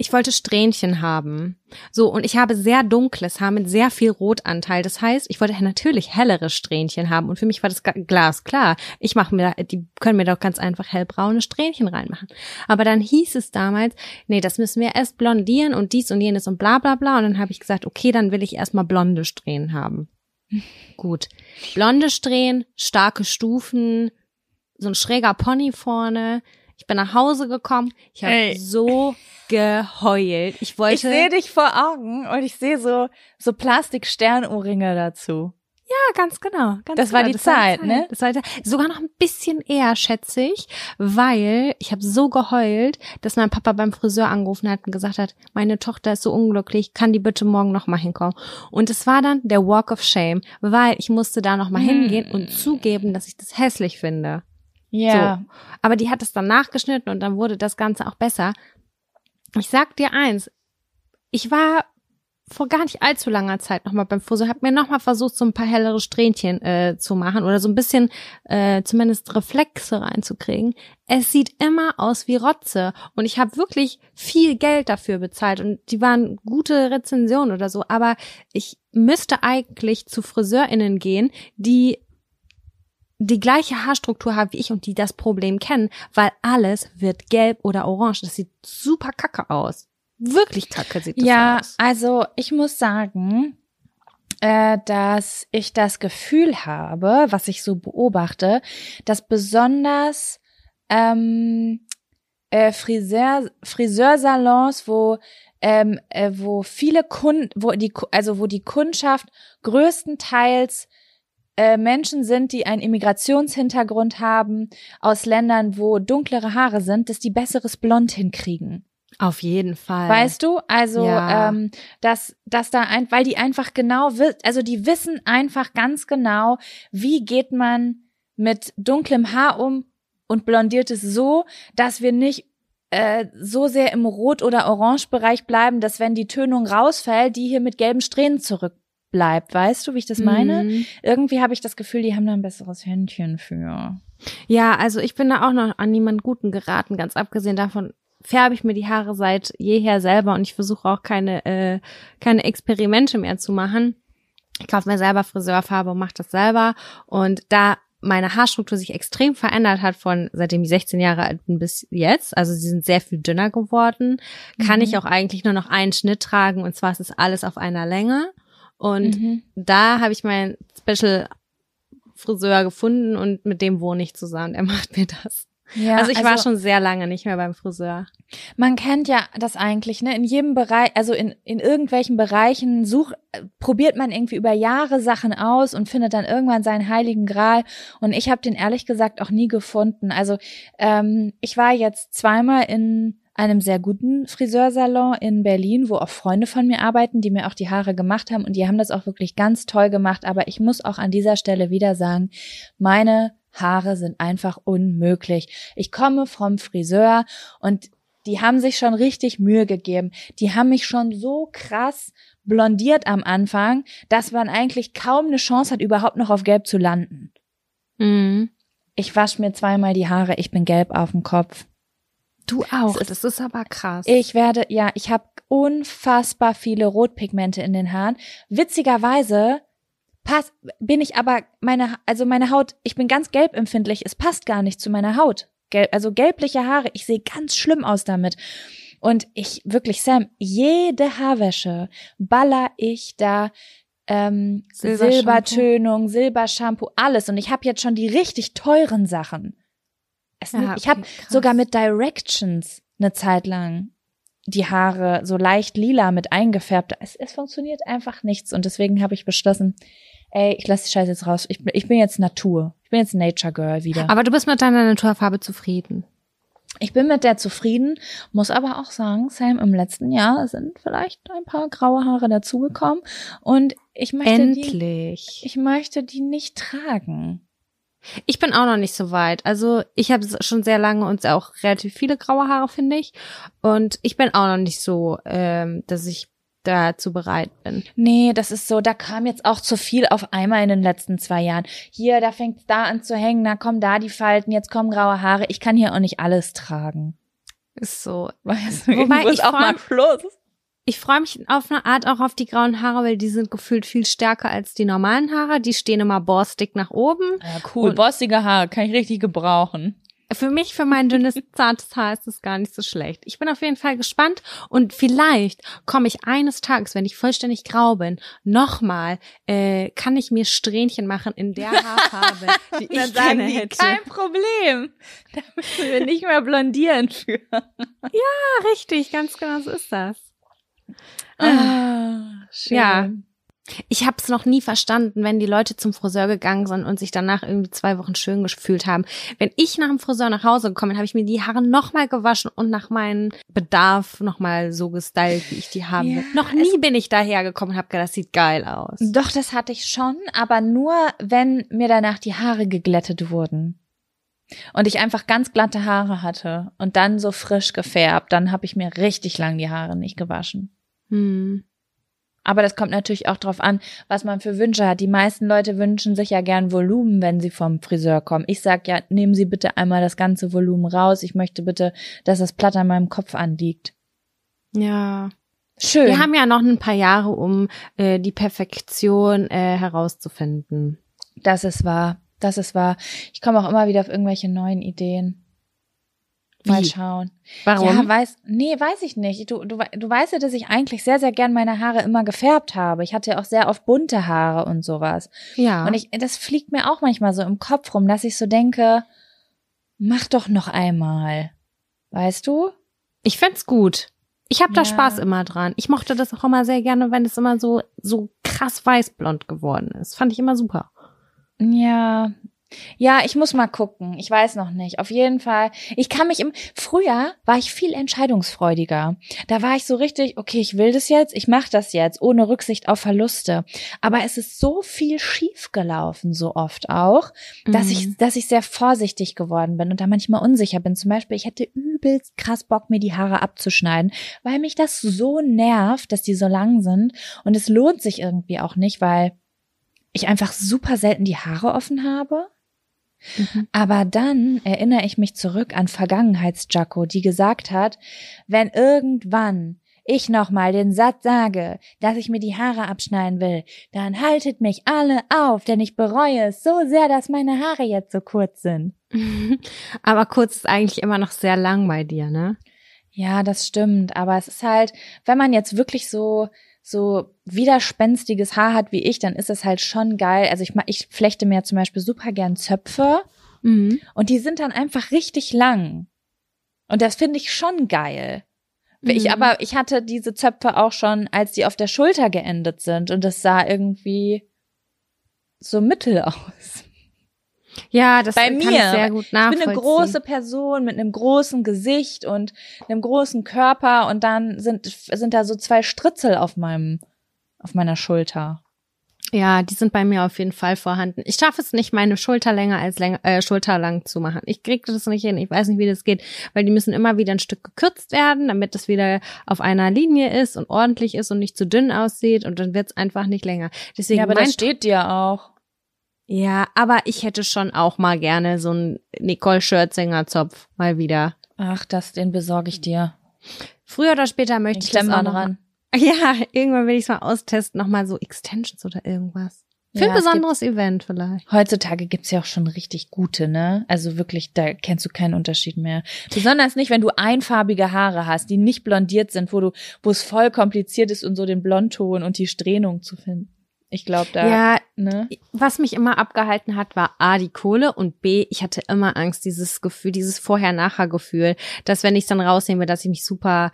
ich wollte Strähnchen haben. So, und ich habe sehr dunkles Haar mit sehr viel Rotanteil. Das heißt, ich wollte natürlich hellere Strähnchen haben. Und für mich war das ga- glasklar. Ich mache mir, da- die können mir doch ganz einfach hellbraune Strähnchen reinmachen. Aber dann hieß es damals, nee, das müssen wir erst blondieren und dies und jenes und bla bla bla. Und dann habe ich gesagt, okay, dann will ich erstmal blonde Strähnen haben. [LAUGHS] Gut. Blonde Strähnen, starke Stufen, so ein schräger Pony vorne. Ich bin nach Hause gekommen. Ich habe so geheult. Ich wollte. Ich sehe dich vor Augen und ich sehe so, so Plastik-Sternohrringe dazu. Ja, ganz genau. Ganz Das genau. war die Zeit, ne? Das war die, sogar noch ein bisschen eher, schätze ich, weil ich habe so geheult, dass mein Papa beim Friseur angerufen hat und gesagt hat, meine Tochter ist so unglücklich, kann die bitte morgen noch mal hinkommen? Und es war dann der Walk of Shame, weil ich musste da noch mal Hm. hingehen und zugeben, dass ich das hässlich finde. Ja. So. Aber die hat es dann nachgeschnitten und dann wurde das Ganze auch besser. Ich sag dir eins, ich war vor gar nicht allzu langer Zeit nochmal beim Friseur, habe mir nochmal versucht, so ein paar hellere Strähnchen äh, zu machen oder so ein bisschen äh, zumindest Reflexe reinzukriegen. Es sieht immer aus wie Rotze und ich habe wirklich viel Geld dafür bezahlt und die waren gute Rezensionen oder so, aber ich müsste eigentlich zu FriseurInnen gehen, die die gleiche Haarstruktur haben wie ich und die das Problem kennen, weil alles wird gelb oder orange. Das sieht super kacke aus. Wirklich kacke sieht das Ja, aus. also ich muss sagen, äh, dass ich das Gefühl habe, was ich so beobachte, dass besonders ähm, äh, Friseur, Friseursalons, wo ähm, äh, wo viele Kunden, wo die, also wo die Kundschaft größtenteils äh, Menschen sind, die einen Immigrationshintergrund haben, aus Ländern, wo dunklere Haare sind, dass die besseres Blond hinkriegen. Auf jeden Fall. Weißt du? Also, Ja. ähm, dass, dass da ein, weil die einfach genau, also die wissen einfach ganz genau, wie geht man mit dunklem Haar um und blondiert es so, dass wir nicht äh, so sehr im Rot- oder Orange-Bereich bleiben, dass wenn die Tönung rausfällt, die hier mit gelben Strähnen zurück bleibt. Weißt du, wie ich das meine? Mhm. Irgendwie habe ich das Gefühl, die haben da ein besseres Händchen für. Ja, also ich bin da auch noch an niemanden Guten geraten, ganz abgesehen davon färbe ich mir die Haare seit jeher selber und ich versuche auch keine, äh, keine Experimente mehr zu machen. Ich kaufe mir selber Friseurfarbe und mache das selber. Und da meine Haarstruktur sich extrem verändert hat von seitdem ich 16 Jahre alt bin bis jetzt, also sie sind sehr viel dünner geworden, kann Mhm. ich auch eigentlich nur noch einen Schnitt tragen und zwar ist es alles auf einer Länge. Und Mhm. da habe ich meinen Special Friseur gefunden und mit dem wohne ich zusammen. Der [LAUGHS] macht mir das. Ja, also ich war schon sehr lange nicht mehr beim Friseur. Man kennt ja das eigentlich, ne? In jedem Bereich, also in, in irgendwelchen Bereichen such, äh, probiert man irgendwie über Jahre Sachen aus und findet dann irgendwann seinen heiligen Gral. Und ich habe den ehrlich gesagt auch nie gefunden. Also ähm, ich war jetzt zweimal in einem sehr guten Friseursalon in Berlin, wo auch Freunde von mir arbeiten, die mir auch die Haare gemacht haben und die haben das auch wirklich ganz toll gemacht. Aber ich muss auch an dieser Stelle wieder sagen, meine Haare sind einfach unmöglich. Ich komme vom Friseur und die haben sich schon richtig Mühe gegeben. Die haben mich schon so krass blondiert am Anfang, dass man eigentlich kaum eine Chance hat, überhaupt noch auf Gelb zu landen. Mhm. Ich wasche mir zweimal die Haare, ich bin gelb auf dem Kopf. Du auch. Es ist- das ist aber krass. Ich werde, ja, ich habe unfassbar viele Rotpigmente in den Haaren. Witzigerweise pass, bin ich aber meine, also meine Haut, ich bin ganz gelb empfindlich. Es passt gar nicht zu meiner Haut. Gelb, also gelbliche Haare, ich sehe ganz schlimm aus damit. Und ich wirklich, Sam, jede Haarwäsche baller ich da ähm. Silbertönung, Silbershampoo, alles. Und ich habe jetzt schon die richtig teuren Sachen. Es, Ja, ich habe sogar mit Directions eine Zeit lang die Haare so leicht lila mit eingefärbt. Es, es funktioniert einfach nichts. Und deswegen habe ich beschlossen, ey, ich lasse die Scheiße jetzt raus. Ich, bin- ich bin jetzt Natur. Ich bin jetzt Nature Girl wieder. aber du bist mit deiner Naturfarbe zufrieden. Ich bin mit der zufrieden, muss aber auch sagen, Sam, im letzten Jahr sind vielleicht ein paar graue Haare dazugekommen und ich möchte die, Endlich. ich möchte die nicht tragen. Ich bin auch noch nicht so weit. Also ich habe schon sehr lange und auch relativ viele graue Haare, finde ich. Und ich bin auch noch nicht so, ähm, dass ich dazu bereit bin. Nee, das ist so, da kam jetzt auch zu viel auf einmal in den letzten zwei Jahren. Hier, da fängt's da an zu hängen, da kommen da die Falten, jetzt kommen graue Haare. Ich kann hier auch nicht alles tragen. Ist so. Weißt Wobei irgendwo ich auch mal Schluss. Ich freue mich auf eine Art auch auf die grauen Haare, weil die sind gefühlt viel stärker als die normalen Haare. Die stehen immer borstig nach oben. Ja, cool. Und- Borstige Haare kann ich richtig gebrauchen. Für mich, für mein dünnes, [LAUGHS] zartes Haar ist das gar nicht so schlecht. Ich bin auf jeden Fall gespannt und vielleicht komme ich eines Tages, wenn ich vollständig grau bin, nochmal, äh, kann ich mir Strähnchen machen in der Haarfarbe, [LAUGHS] die Dann ich sagen gerne die, hätte. kein Problem. Da müssen wir nicht mehr blondieren für. Ja, richtig, ganz genau so ist das. Ah, schön. Ja. Ich habe es noch nie verstanden, wenn die Leute zum Friseur gegangen sind und sich danach irgendwie zwei Wochen schön gefühlt haben. Wenn ich nach dem Friseur nach Hause gekommen bin, habe ich mir die Haare nochmal gewaschen und nach meinem Bedarf nochmal so gestylt, wie ich die haben will. Ja, noch nie bin ich dahergekommen und habe gedacht, das sieht geil aus. Doch, das hatte ich schon, aber nur, wenn mir danach die Haare geglättet wurden. Und ich einfach ganz glatte Haare hatte und dann so frisch gefärbt, dann habe ich mir richtig lang die Haare nicht gewaschen. Hm. Aber das kommt natürlich auch drauf an, was man für Wünsche hat. Die meisten Leute wünschen sich ja gern Volumen, wenn sie vom Friseur kommen. Ich sag ja, nehmen Sie bitte einmal das ganze Volumen raus. Ich möchte bitte, dass das platt an meinem Kopf anliegt. Ja. Schön. Wir haben ja noch ein paar Jahre, um äh, die Perfektion äh, herauszufinden. Das ist wahr. Das ist wahr. Ich komme auch immer wieder auf irgendwelche neuen Ideen. Mal Wie? schauen. Warum? Ja, weiß, nee, weiß ich nicht. Du, du, du weißt ja, dass ich eigentlich sehr, sehr gern meine Haare immer gefärbt habe. Ich hatte ja auch sehr oft bunte Haare und sowas. ja. Und ich, das fliegt mir auch manchmal so im Kopf rum, dass ich so denke, mach doch noch einmal. Weißt du? Ich find's gut. Ich habe da Ja. Spaß immer dran. Ich mochte das auch immer sehr gerne, wenn es immer so so krass weißblond geworden ist. Fand ich immer super. Ja, Ja, ich muss mal gucken. Ich weiß noch nicht. Auf jeden Fall. Ich kann mich im, früher war ich viel entscheidungsfreudiger. Da war ich so richtig, okay, ich will das jetzt, ich mache das jetzt, ohne Rücksicht auf Verluste. Aber es ist so viel schief gelaufen, so oft auch, dass Mhm. ich, dass ich sehr vorsichtig geworden bin und da manchmal unsicher bin. Zum Beispiel, ich hätte übelst krass Bock, mir die Haare abzuschneiden, weil mich das so nervt, dass die so lang sind. Und es lohnt sich irgendwie auch nicht, weil ich einfach super selten die Haare offen habe. Mhm. Aber dann erinnere ich mich zurück an Vergangenheits-Jacko, die gesagt hat, wenn irgendwann ich nochmal den Satz sage, dass ich mir die Haare abschneiden will, dann haltet mich alle auf, denn ich bereue es so sehr, dass meine Haare jetzt so kurz sind. [LAUGHS] Aber kurz ist eigentlich immer noch sehr lang bei dir, ne? Ja, das stimmt, aber es ist halt, wenn man jetzt wirklich so so widerspenstiges Haar hat wie ich, dann ist es halt schon geil. Also ich ich flechte mir zum Beispiel super gern Zöpfe Mhm. Und die sind dann einfach richtig lang. Und das finde ich schon geil. Ich, Mhm. aber ich hatte diese Zöpfe auch schon, als die auf der Schulter geendet sind. Und das sah irgendwie so mittel [LAUGHS] aus. Ja, das Bei kann mir. ich sehr gut Ich nachvollziehen. bin eine große Person mit einem großen Gesicht und einem großen Körper und dann sind, sind da so zwei Stritzel auf meinem, auf meiner Schulter. Ja, die sind bei mir auf jeden Fall vorhanden. Ich schaffe es nicht, meine Schulter länger als länger, äh, schulterlang zu machen. Ich kriege das nicht hin. Ich weiß nicht, wie das geht, weil die müssen immer wieder ein Stück gekürzt werden, damit es wieder auf einer Linie ist und ordentlich ist und nicht zu dünn aussieht und dann wird's einfach nicht länger. Deswegen ja, aber das steht dir auch. Ja, aber ich hätte schon auch mal gerne so einen Nicole Schürzinger Zopf mal wieder. Ach, das, den besorge ich dir. Früher oder später möchte Den ich das auch dran. [LAUGHS] Ja, irgendwann will ich es mal austesten, nochmal so Extensions oder irgendwas. Für Ja, ein es gibt- besonderes Event vielleicht. Heutzutage gibt's ja auch schon richtig gute, ne? Also wirklich, da kennst du keinen Unterschied mehr. Besonders nicht, wenn du einfarbige Haare hast, die nicht blondiert sind, wo du, wo es voll kompliziert ist, und so den Blondton und die Strähnung zu finden. Ich glaube, da, Ja, ne? was mich immer abgehalten hat, war A, die Kohle und B, ich hatte immer Angst, dieses Gefühl, dieses Vorher-Nachher-Gefühl, dass wenn ich dann rausnehme, dass ich mich super,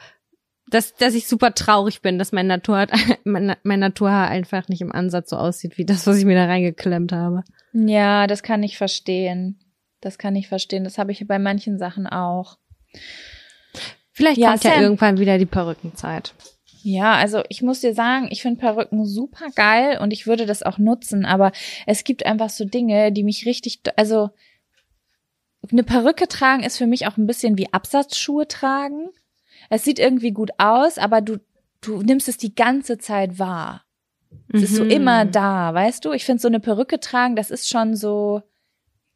dass, dass ich super traurig bin, dass mein Natur, [LAUGHS] mein, mein Naturhaar einfach nicht im Ansatz so aussieht, wie das, was ich mir da reingeklemmt habe. Ja, das kann ich verstehen. Das kann ich verstehen. Das habe ich bei manchen Sachen auch. Vielleicht Ja, kommt ja Sam. irgendwann wieder die Perückenzeit. Ja, also ich muss dir sagen, ich finde Perücken super geil und ich würde das auch nutzen, aber es gibt einfach so Dinge, die mich richtig, also eine Perücke tragen ist für mich auch ein bisschen wie Absatzschuhe tragen. Es sieht irgendwie gut aus, aber du, du nimmst es die ganze Zeit wahr. Es ist so Mhm. immer da, weißt du? Ich finde so eine Perücke tragen, das ist schon so,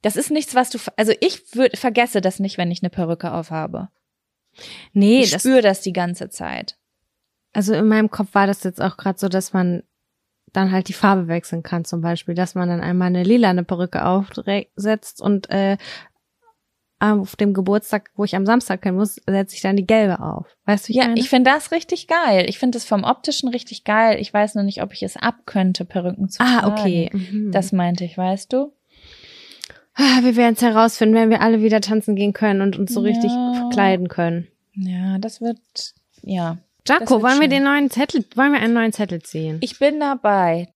das ist nichts, was du, also ich würd, vergesse das nicht, wenn ich eine Perücke aufhabe. Nee, Ich das, spüre das die ganze Zeit. Also in meinem Kopf war das jetzt auch gerade so, dass man dann halt die Farbe wechseln kann, zum Beispiel, dass man dann einmal eine lilane Perücke aufsetzt und äh, auf dem Geburtstag, wo ich am Samstag hin muss, setze ich dann die gelbe auf. Weißt du, ich Ja, meine? ich finde das richtig geil. Ich finde es vom optischen richtig geil. Ich weiß nur nicht, ob ich es abkönnte, Perücken zu Ah, tragen. okay. Mhm. Das meinte ich, weißt du? Ah, wir werden es herausfinden, wenn wir alle wieder tanzen gehen können und uns so richtig Ja. verkleiden können. Ja, das wird, ja. Jaco, wollen wir den neuen Zettel, wollen wir einen neuen Zettel ziehen? Ich bin dabei.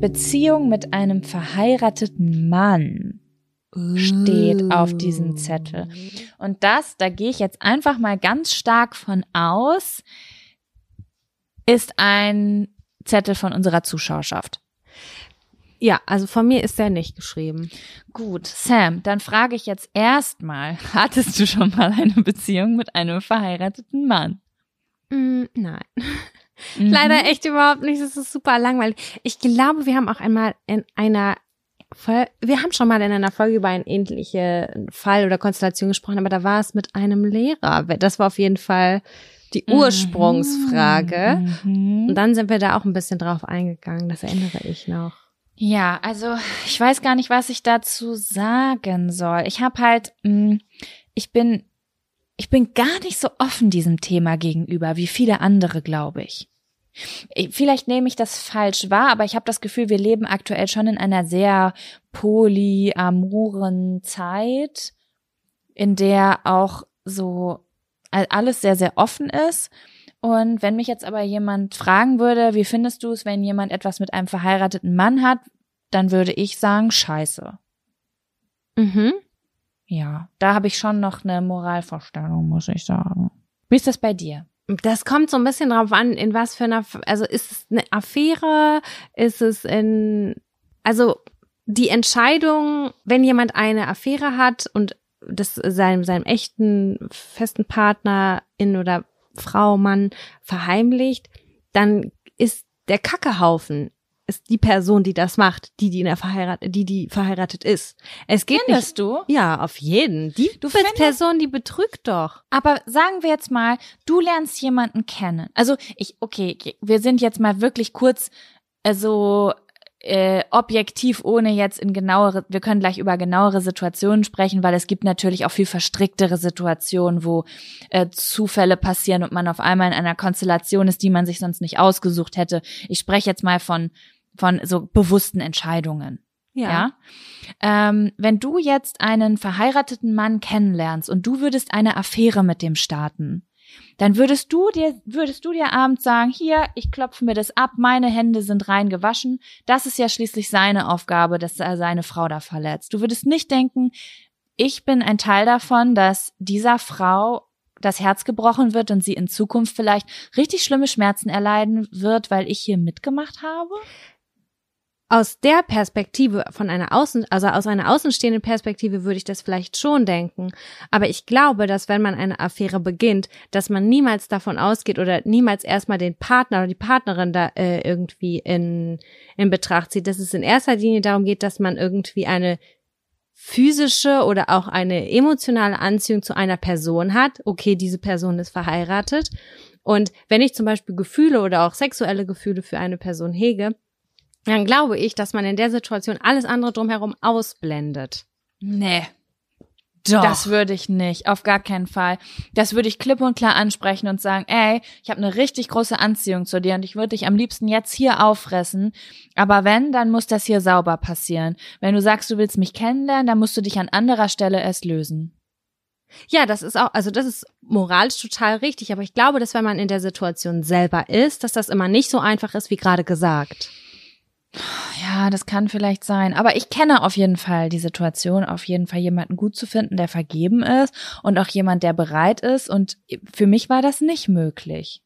Beziehung mit einem verheirateten Mann steht auf diesem Zettel. Und das, da gehe ich jetzt einfach mal ganz stark von aus, ist ein Zettel von unserer Zuschauerschaft. Ja, also von mir ist der nicht geschrieben. Gut, Sam, dann frage ich jetzt erstmal, hattest du schon mal eine Beziehung mit einem verheirateten Mann? Mm, nein. Mhm. Leider echt überhaupt nicht. Das ist super langweilig. Ich glaube, wir haben auch einmal in einer wir haben schon mal in einer Folge über einen ähnlichen Fall oder Konstellation gesprochen, aber da war es mit einem Lehrer. Das war auf jeden Fall die Ursprungsfrage. Mhm. Und dann sind wir da auch ein bisschen drauf eingegangen. Das erinnere ich noch. Ja, also ich weiß gar nicht, was ich dazu sagen soll. Ich habe halt, mh, ich bin, ich bin gar nicht so offen diesem Thema gegenüber wie viele andere, glaube ich. Ich- Vielleicht nehme ich das falsch wahr, aber ich habe das Gefühl, wir leben aktuell schon in einer sehr polyamoren Zeit, in der auch so alles sehr, sehr offen ist. Und wenn mich jetzt aber jemand fragen würde, wie findest du es, wenn jemand etwas mit einem verheirateten Mann hat, dann würde ich sagen, scheiße. Mhm. Ja, da habe ich schon noch eine Moralvorstellung, muss ich sagen. Wie ist das bei dir? Das kommt so ein bisschen drauf an, in was für einer, also ist es eine Affäre, ist es in, also die Entscheidung, wenn jemand eine Affäre hat und das seinem, seinem echten festen Partner in oder Frau, Mann verheimlicht, dann ist der Kackehaufen ist die Person, die das macht, die die in der verheiratet, die die verheiratet ist. Es geht Findest nicht. du? Ja, auf jeden. Die Du bist findest- Person, die betrügt doch. Aber sagen wir jetzt mal, du lernst jemanden kennen. Also ich, okay, wir sind jetzt mal wirklich kurz, also äh, objektiv, ohne jetzt in genauere, wir können gleich über genauere Situationen sprechen, weil es gibt natürlich auch viel verstricktere Situationen, wo äh, Zufälle passieren und man auf einmal in einer Konstellation ist, die man sich sonst nicht ausgesucht hätte. Ich spreche jetzt mal von von so bewussten Entscheidungen. Ja. Ähm, wenn du jetzt einen verheirateten Mann kennenlernst und du würdest eine Affäre mit dem starten, dann würdest du dir, würdest du dir abends sagen, hier, ich klopfe mir das ab, meine Hände sind rein gewaschen. Das ist ja schließlich seine Aufgabe, dass er seine Frau da verletzt. Du würdest nicht denken, ich bin ein Teil davon, dass dieser Frau das Herz gebrochen wird und sie in Zukunft vielleicht richtig schlimme Schmerzen erleiden wird, weil ich hier mitgemacht habe? Aus der Perspektive von einer Außen, also aus einer außenstehenden Perspektive würde ich das vielleicht schon denken. Aber ich glaube, dass wenn man eine Affäre beginnt, dass man niemals davon ausgeht oder niemals erstmal den Partner oder die Partnerin da äh, irgendwie in, in Betracht zieht, dass es in erster Linie darum geht, dass man irgendwie eine physische oder auch eine emotionale Anziehung zu einer Person hat. Okay, diese Person ist verheiratet. Und wenn ich zum Beispiel Gefühle oder auch sexuelle Gefühle für eine Person hege, dann glaube ich, dass man in der Situation alles andere drumherum ausblendet. Nee. Doch. Das würde ich nicht, auf gar keinen Fall. Das würde ich klipp und klar ansprechen und sagen, ey, ich habe eine richtig große Anziehung zu dir und ich würde dich am liebsten jetzt hier auffressen. Aber wenn, dann muss das hier sauber passieren. Wenn du sagst, du willst mich kennenlernen, dann musst du dich an anderer Stelle erst lösen. Ja, das ist auch, also das ist moralisch total richtig, aber ich glaube, dass wenn man in der Situation selber ist, dass das immer nicht so einfach ist, wie gerade gesagt. Ja, das kann vielleicht sein. Aber ich kenne auf jeden Fall die Situation, auf jeden Fall jemanden gut zu finden, der vergeben ist und auch jemand, der bereit ist. Und für mich war das nicht möglich.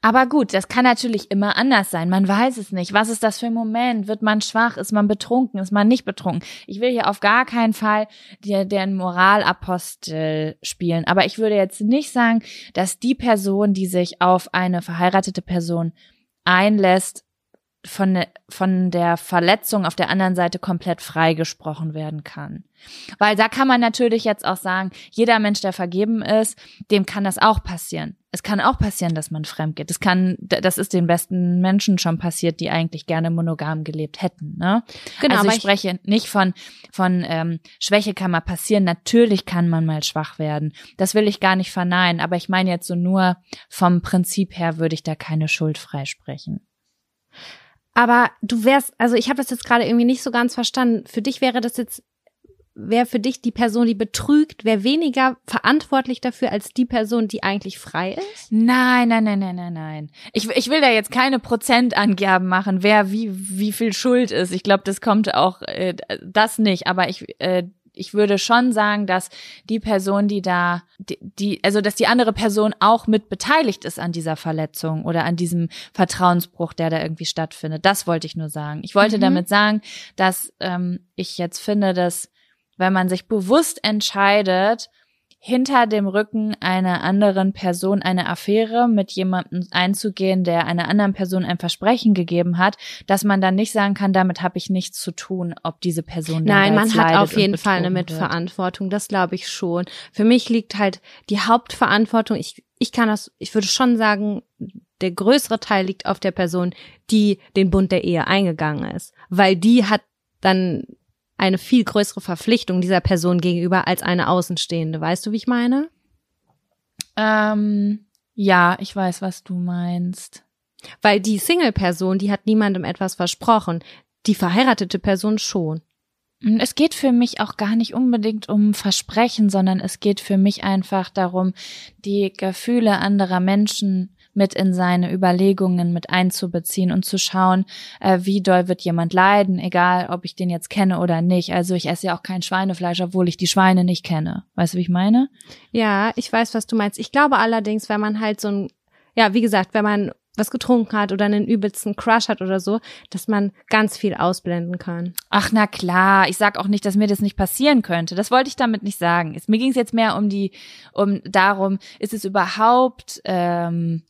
Aber gut, das kann natürlich immer anders sein. Man weiß es nicht. Was ist das für ein Moment? Wird man schwach? Ist man betrunken? Ist man nicht betrunken? Ich will hier auf gar keinen Fall der, Moralapostel spielen. Aber ich würde jetzt nicht sagen, dass die Person, die sich auf eine verheiratete Person einlässt, von, der- von der Verletzung auf der anderen Seite komplett freigesprochen werden kann. Weil da kann man natürlich jetzt auch sagen, jeder Mensch, der vergeben ist, dem kann das auch passieren. Es kann auch passieren, dass man fremd geht. Das kann, das ist den besten Menschen schon passiert, die eigentlich gerne monogam gelebt hätten. Ne? Genau, also aber ich spreche nicht von von ähm, Schwäche kann mal passieren. Natürlich kann man mal schwach werden. Das will ich gar nicht verneinen. Aber ich meine jetzt so nur vom Prinzip her würde ich da keine Schuld freisprechen. Aber du wärst, also ich habe das jetzt gerade irgendwie nicht so ganz verstanden. Für dich wäre das jetzt, wäre für dich die Person, die betrügt, wäre weniger verantwortlich dafür als die Person, die eigentlich frei ist? Nein, nein, nein, nein, nein, nein. Ich, ich will da jetzt keine Prozentangaben machen, wer wie wie viel Schuld ist. Ich glaube, das kommt auch äh, das nicht. Aber ich äh, ich würde schon sagen, dass die Person, die da, die, die, also dass die andere Person auch mit beteiligt ist an dieser Verletzung oder an diesem Vertrauensbruch, der da irgendwie stattfindet. Das wollte ich nur sagen. Ich wollte Mhm. damit sagen, dass ähm, ich jetzt finde, dass wenn man sich bewusst entscheidet, hinter dem Rücken einer anderen Person eine Affäre mit jemandem einzugehen, der einer anderen Person ein Versprechen gegeben hat, dass man dann nicht sagen kann, damit habe ich nichts zu tun, ob diese Person Nein, man hat auf jeden Fall eine betrogen wird. Mitverantwortung, das glaube ich schon. Für mich liegt halt die Hauptverantwortung, ich, ich kann das, ich würde schon sagen, der größere Teil liegt auf der Person, die den Bund der Ehe eingegangen ist. Weil die hat dann eine viel größere Verpflichtung dieser Person gegenüber als eine Außenstehende. Weißt du, wie ich meine? Ähm, ja, ich weiß, was du meinst. Weil die Single-Person, die hat niemandem etwas versprochen. Die verheiratete Person schon. Es geht für mich auch gar nicht unbedingt um Versprechen, sondern es geht für mich einfach darum, die Gefühle anderer Menschen mit in seine Überlegungen mit einzubeziehen und zu schauen, äh, wie doll wird jemand leiden, egal ob ich den jetzt kenne oder nicht. Also ich esse ja auch kein Schweinefleisch, obwohl ich die Schweine nicht kenne. Weißt du, wie ich meine? Ja, ich weiß, was du meinst. Ich glaube allerdings, wenn man halt so ein, ja, wie gesagt, wenn man was getrunken hat oder einen übelsten Crush hat oder so, dass man ganz viel ausblenden kann. Ach na klar, ich sag auch nicht, dass mir das nicht passieren könnte. Das wollte ich damit nicht sagen. Mir ging es jetzt mehr um die, um darum, ist es überhaupt ähm,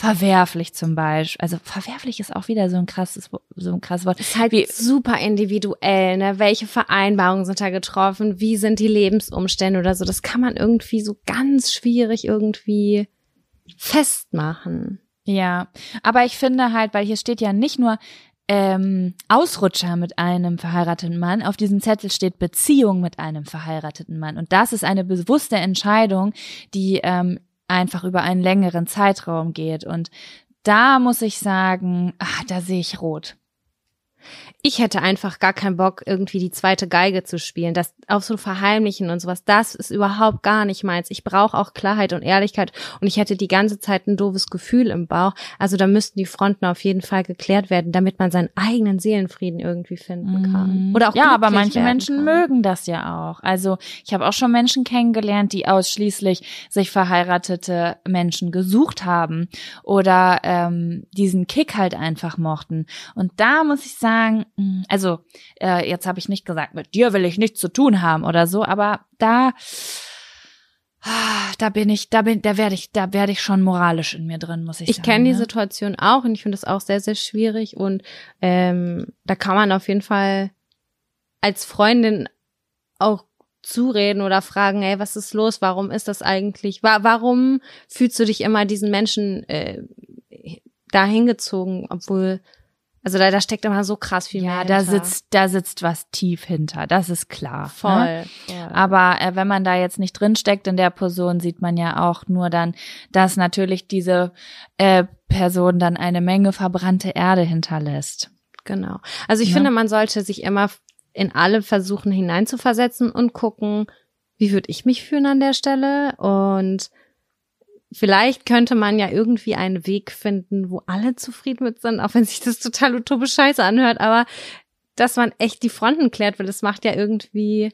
verwerflich zum Beispiel. Also verwerflich ist auch wieder so ein krasses, so ein krasses Wort. Ist halt Wie, super individuell, ne? Welche Vereinbarungen sind da getroffen? Wie sind die Lebensumstände oder so? Das kann man irgendwie so ganz schwierig irgendwie festmachen. Ja, aber ich finde halt, weil hier steht ja nicht nur ähm, Ausrutscher mit einem verheirateten Mann, auf diesem Zettel steht Beziehung mit einem verheirateten Mann. Und das ist eine bewusste Entscheidung, die ähm, einfach über einen längeren Zeitraum geht. Und da muss ich sagen, ach, da sehe ich rot ich hätte einfach gar keinen Bock, irgendwie die zweite Geige zu spielen. Das auf so verheimlichen und sowas, das ist überhaupt gar nicht meins. Ich brauche auch Klarheit und Ehrlichkeit und ich hätte die ganze Zeit ein doofes Gefühl im Bauch. Also da müssten die Fronten auf jeden Fall geklärt werden, damit man seinen eigenen Seelenfrieden irgendwie finden kann. Mhm. Oder auch Ja, aber manche Menschen kann. mögen das ja auch. Also ich habe auch schon Menschen kennengelernt, die ausschließlich sich verheiratete Menschen gesucht haben oder ähm, diesen Kick halt einfach mochten. Und da muss ich sagen, also äh, jetzt habe ich nicht gesagt, mit dir will ich nichts zu tun haben oder so, aber da da bin ich, da bin, da werde ich, da werde ich schon moralisch in mir drin, muss ich, ich sagen. Ich kenne ne? die Situation auch und ich finde es auch sehr, sehr schwierig und ähm, da kann man auf jeden Fall als Freundin auch zureden oder fragen, ey, was ist los? Warum ist das eigentlich? Warum fühlst du dich immer diesen Menschen äh, da hingezogen, obwohl also da, da steckt immer so krass viel ja, mehr. Ja, da sitzt, da sitzt was tief hinter. Das ist klar. Ne? Voll. Ne? Ja. Aber äh, wenn man da jetzt nicht drin steckt in der Person, sieht man ja auch nur dann, dass natürlich diese äh, Person dann eine Menge verbrannte Erde hinterlässt. Genau. Also ich ja. finde, man sollte sich immer in alle versuchen hineinzuversetzen und gucken, wie würde ich mich fühlen an der Stelle und vielleicht könnte man ja irgendwie einen Weg finden, wo alle zufrieden mit sind, auch wenn sich das total utopisch scheiße anhört, aber dass man echt die Fronten klärt, weil das macht ja irgendwie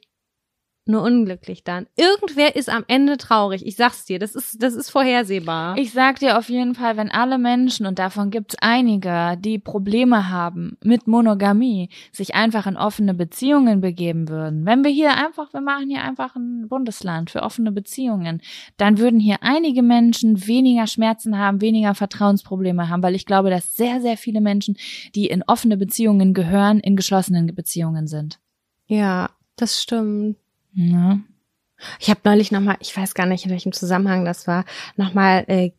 nur unglücklich dann. Irgendwer ist am Ende traurig. Ich sag's dir, das ist, das ist vorhersehbar. Ich sag dir auf jeden Fall, wenn alle Menschen, und davon gibt's einige, die Probleme haben mit Monogamie, sich einfach in offene Beziehungen begeben würden. Wenn wir hier einfach, wir machen hier einfach ein Bundesland für offene Beziehungen, dann würden hier einige Menschen weniger Schmerzen haben, weniger Vertrauensprobleme haben, weil ich glaube, dass sehr, sehr viele Menschen, die in offene Beziehungen gehören, in geschlossenen Beziehungen sind. Ja, das stimmt. Ja. Ich habe neulich nochmal, ich weiß gar nicht, in welchem Zusammenhang das war, nochmal äh,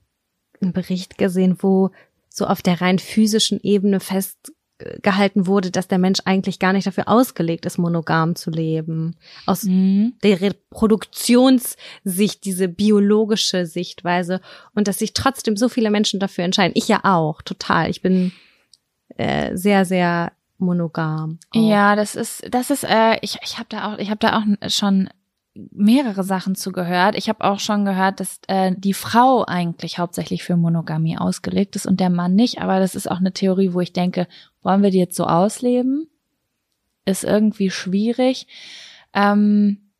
einen Bericht gesehen, wo so auf der rein physischen Ebene festgehalten wurde, dass der Mensch eigentlich gar nicht dafür ausgelegt ist, monogam zu leben. Aus mhm. der Reproduktionssicht, diese biologische Sichtweise und dass sich trotzdem so viele Menschen dafür entscheiden. Ich ja auch, total. Ich bin äh, sehr, sehr monogam. Auch. Ja, das ist, das ist, äh, ich, ich habe da auch, ich habe da auch schon mehrere Sachen zugehört. Ich habe auch schon gehört, dass äh, die Frau eigentlich hauptsächlich für Monogamie ausgelegt ist und der Mann nicht. Aber das ist auch eine Theorie, wo ich denke, wollen wir die jetzt so ausleben? Ist irgendwie schwierig. Ähm,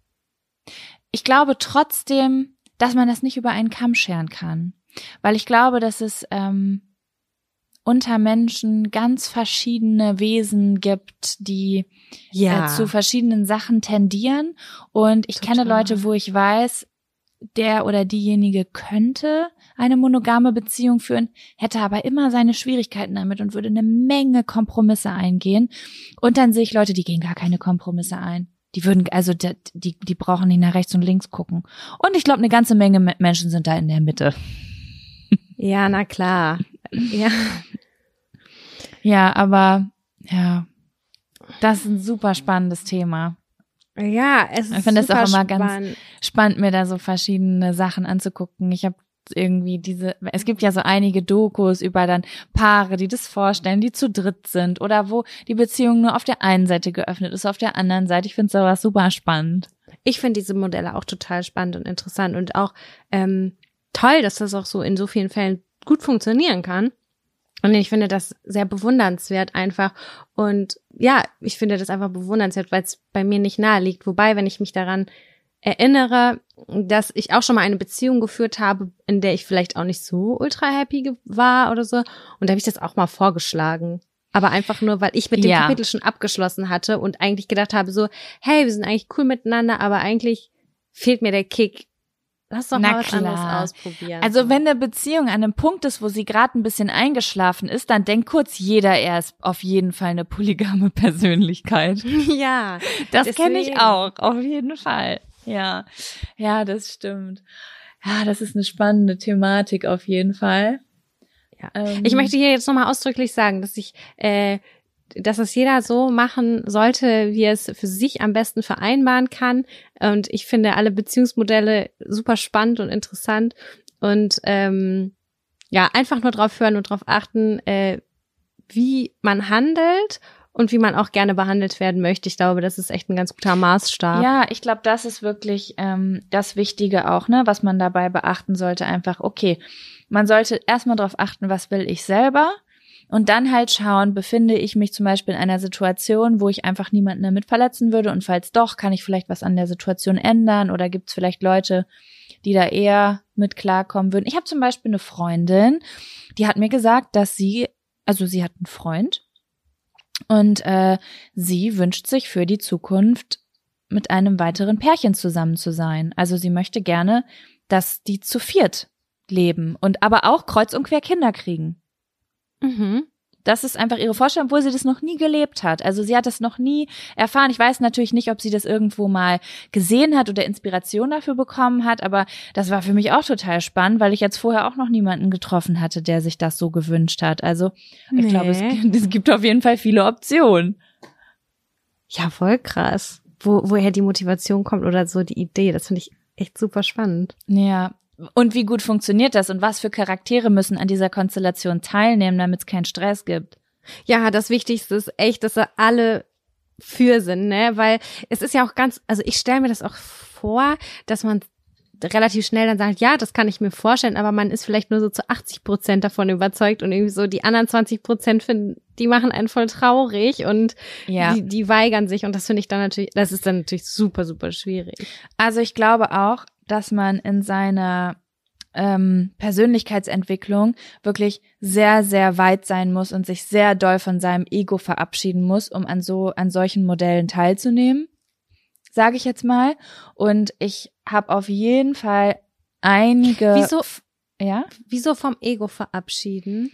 ich glaube trotzdem, dass man das nicht über einen Kamm scheren kann, weil ich glaube, dass es ähm, unter Menschen ganz verschiedene Wesen gibt, die äh, ja. äh, zu verschiedenen Sachen tendieren. Und ich Total. kenne Leute, wo ich weiß, der oder diejenige könnte eine monogame Beziehung führen, hätte aber immer seine Schwierigkeiten damit und würde eine Menge Kompromisse eingehen. Und dann sehe ich Leute, die gehen gar keine Kompromisse ein. Die würden, also die, die, die brauchen nicht nach rechts und links gucken. Und ich glaube, eine ganze Menge Menschen sind da in der Mitte. Ja, na klar. Ja. Ja, aber ja, das ist ein super spannendes Thema. Ja, es ist Ich finde es auch immer spannend. ganz spannend, mir da so verschiedene Sachen anzugucken. Ich habe irgendwie diese, es gibt ja so einige Dokus über dann Paare, die das vorstellen, die zu dritt sind oder wo die Beziehung nur auf der einen Seite geöffnet ist, auf der anderen Seite. Ich finde sowas super spannend. Ich finde diese Modelle auch total spannend und interessant und auch ähm, toll, dass das auch so in so vielen Fällen gut funktionieren kann. Und ich finde das sehr bewundernswert einfach. Und ja, ich finde das einfach bewundernswert, weil es bei mir nicht nahe liegt. Wobei, wenn ich mich daran erinnere, dass ich auch schon mal eine Beziehung geführt habe, in der ich vielleicht auch nicht so ultra happy war oder so. Und da habe ich das auch mal vorgeschlagen. Aber einfach nur, weil ich mit dem ja. Kapitel schon abgeschlossen hatte und eigentlich gedacht habe, so, hey, wir sind eigentlich cool miteinander, aber eigentlich fehlt mir der Kick. Lass doch Na mal was klar. anderes ausprobieren. Also wenn eine Beziehung an einem Punkt ist, wo sie gerade ein bisschen eingeschlafen ist, dann denkt kurz jeder, er ist auf jeden Fall eine polygame [LAUGHS] Persönlichkeit. [LAUGHS] Ja. Das kenne ich auch, auf jeden Fall. Ja. Ja, das stimmt. Ja, das ist eine spannende Thematik auf jeden Fall. Ja. Ähm, ich möchte hier jetzt nochmal ausdrücklich sagen, dass ich äh, dass es jeder so machen sollte, wie er es für sich am besten vereinbaren kann. Und ich finde alle Beziehungsmodelle super spannend und interessant. Und ähm, ja, einfach nur drauf hören und drauf achten, äh, wie man handelt und wie man auch gerne behandelt werden möchte. Ich glaube, das ist echt ein ganz guter Maßstab. Ja, ich glaube, das ist wirklich ähm, das Wichtige auch, ne, was man dabei beachten sollte. Einfach, okay, man sollte erstmal darauf achten, was will ich selber und dann halt schauen, befinde ich mich zum Beispiel in einer Situation, wo ich einfach niemanden damit verletzen würde und falls doch, kann ich vielleicht was an der Situation ändern oder gibt es vielleicht Leute, die da eher mit klarkommen würden. Ich habe zum Beispiel eine Freundin, die hat mir gesagt, dass sie, also sie hat einen Freund und äh, sie wünscht sich für die Zukunft mit einem weiteren Pärchen zusammen zu sein. Also sie möchte gerne, dass die zu viert leben und aber auch kreuz und quer Kinder kriegen. Mhm. Das ist einfach ihre Vorstellung, obwohl sie das noch nie gelebt hat. Also sie hat das noch nie erfahren. Ich weiß natürlich nicht, ob sie das irgendwo mal gesehen hat oder Inspiration dafür bekommen hat, aber das war für mich auch total spannend, weil ich jetzt vorher auch noch niemanden getroffen hatte, der sich das so gewünscht hat. Also ich nee. glaube, es, [LAUGHS] es gibt auf jeden Fall viele Optionen. Ja, voll krass. Wo, woher die Motivation kommt oder so die Idee, das finde ich echt super spannend. Ja, und wie gut funktioniert das und was für Charaktere müssen an dieser Konstellation teilnehmen, damit es keinen Stress gibt? Ja, das Wichtigste ist echt, dass da alle für sind, ne? Weil es ist ja auch ganz, also ich stelle mir das auch vor, dass man relativ schnell dann sagt, ja, das kann ich mir vorstellen, aber man ist vielleicht nur so zu 80 Prozent davon überzeugt und irgendwie so die anderen 20 Prozent finden, die machen einen voll traurig und ja. die, die weigern sich und das finde ich dann natürlich, das ist dann natürlich super, super schwierig. Also ich glaube auch, dass man in seiner ähm, Persönlichkeitsentwicklung wirklich sehr, sehr weit sein muss und sich sehr doll von seinem Ego verabschieden muss, um an so an solchen Modellen teilzunehmen, sage ich jetzt mal. Und ich habe auf jeden Fall einige. Wieso? Ja. Wieso vom Ego verabschieden?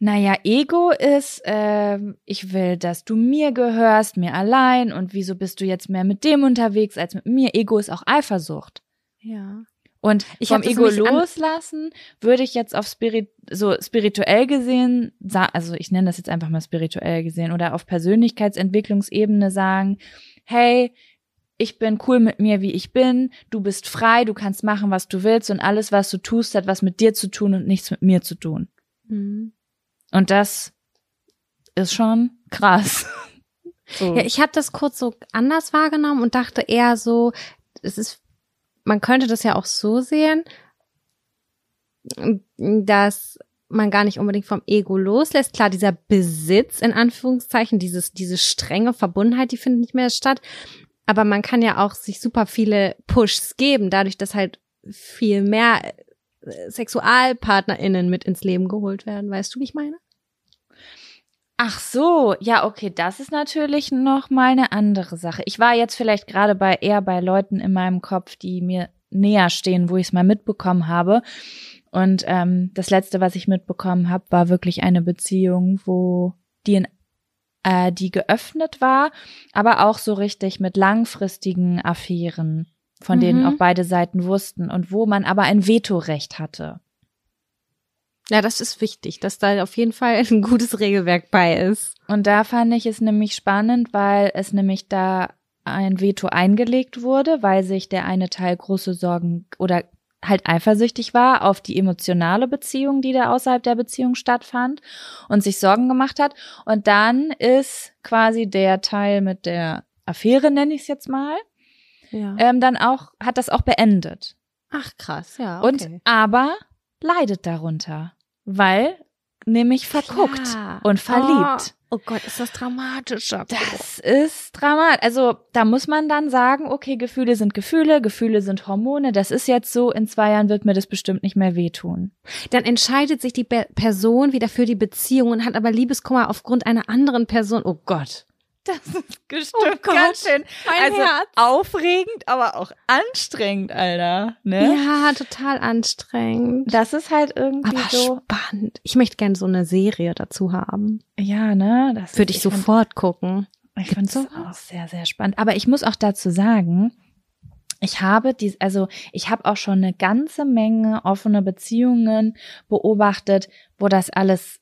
Naja, Ego ist, äh, ich will, dass du mir gehörst, mir allein und wieso bist du jetzt mehr mit dem unterwegs als mit mir? Ego ist auch Eifersucht. Ja. Und ich vom Ego loslassen würde ich jetzt auf Spirit, so spirituell gesehen, also ich nenne das jetzt einfach mal spirituell gesehen oder auf Persönlichkeitsentwicklungsebene sagen, hey, ich bin cool mit mir, wie ich bin, du bist frei, du kannst machen, was du willst und alles, was du tust, hat was mit dir zu tun und nichts mit mir zu tun. Mhm. Und das ist schon krass. [LAUGHS] So. Ja, ich habe das kurz so anders wahrgenommen und dachte eher so, es ist man könnte das ja auch so sehen, dass man gar nicht unbedingt vom Ego loslässt. Klar, dieser Besitz in Anführungszeichen, dieses, diese strenge Verbundenheit, die findet nicht mehr statt. Aber man kann ja auch sich super viele Pushs geben, dadurch, dass halt viel mehr äh, SexualpartnerInnen mit ins Leben geholt werden. Weißt du, wie ich meine? Ach so, ja, okay, das ist natürlich noch mal eine andere Sache. Ich war jetzt vielleicht gerade bei eher bei Leuten in meinem Kopf, die mir näher stehen, wo ich es mal mitbekommen habe. Und ähm, das letzte, was ich mitbekommen habe, war wirklich eine Beziehung, wo die in äh, die geöffnet war, aber auch so richtig mit langfristigen Affären, von mhm. denen auch beide Seiten wussten und wo man aber ein Vetorecht hatte. Ja, das ist wichtig, dass da auf jeden Fall [LAUGHS] ein gutes Regelwerk bei ist. Und da fand ich es nämlich spannend, weil es nämlich da ein Veto eingelegt wurde, weil sich der eine Teil große Sorgen oder halt eifersüchtig war auf die emotionale Beziehung, die da außerhalb der Beziehung stattfand und sich Sorgen gemacht hat. Und dann ist quasi der Teil mit der Affäre, nenne ich es jetzt mal, Ja. ähm, dann auch, hat das auch beendet. Ach krass, ja. Okay. Und aber leidet darunter, weil nämlich verguckt Klar. und verliebt. Oh, oh Gott, ist das dramatisch. Das ist dramatisch. Also da muss man dann sagen, okay, Gefühle sind Gefühle, Gefühle sind Hormone. Das ist jetzt so. In zwei Jahren wird mir das bestimmt nicht mehr wehtun. Dann entscheidet sich die Be Person wieder für die Beziehung und hat aber Liebeskummer aufgrund einer anderen Person. Oh Gott. Das ist Oh Gott, ganz schön. mein also Herz. aufregend, aber auch anstrengend, Alter. Ne? Ja, total anstrengend. Das ist halt irgendwie Aber so. spannend. Ich möchte gerne so eine Serie dazu haben. Ja, ne? Das Würde ich fand- sofort gucken. Ich finde es auch sehr, sehr spannend. Aber ich muss auch dazu sagen, ich habe dies, also ich habe auch schon eine ganze Menge offene Beziehungen beobachtet, wo das alles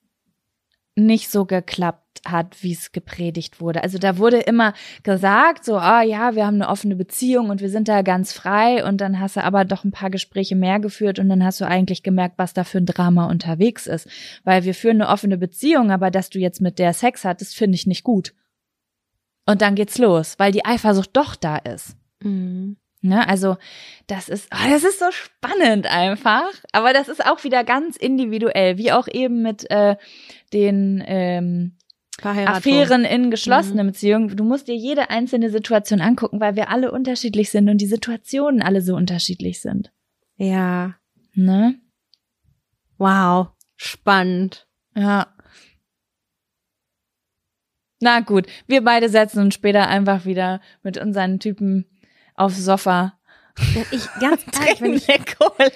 nicht so geklappt hat, wie es gepredigt wurde. Also da wurde immer gesagt, so, ah ja, wir haben eine offene Beziehung und wir sind da ganz frei und dann hast du aber doch ein paar Gespräche mehr geführt und dann hast du eigentlich gemerkt, was da für ein Drama unterwegs ist. Weil wir führen eine offene Beziehung, aber dass du jetzt mit der Sex hattest, finde ich nicht gut. Und dann geht's los, weil die Eifersucht doch da ist. Mhm. Ne, also das ist, oh, das ist so spannend einfach. Aber das ist auch wieder ganz individuell, wie auch eben mit äh, den ähm. Affären in geschlossenen Beziehungen. Du musst dir jede einzelne Situation angucken, weil wir alle unterschiedlich sind und die Situationen alle so unterschiedlich sind. Ja. Ne? Wow. Spannend. Ja. Na gut, wir beide setzen uns später einfach wieder mit unseren Typen aufs Sofa. Ja, Ich, ganz [LAUGHS] ehrlich, wenn ich, Cola.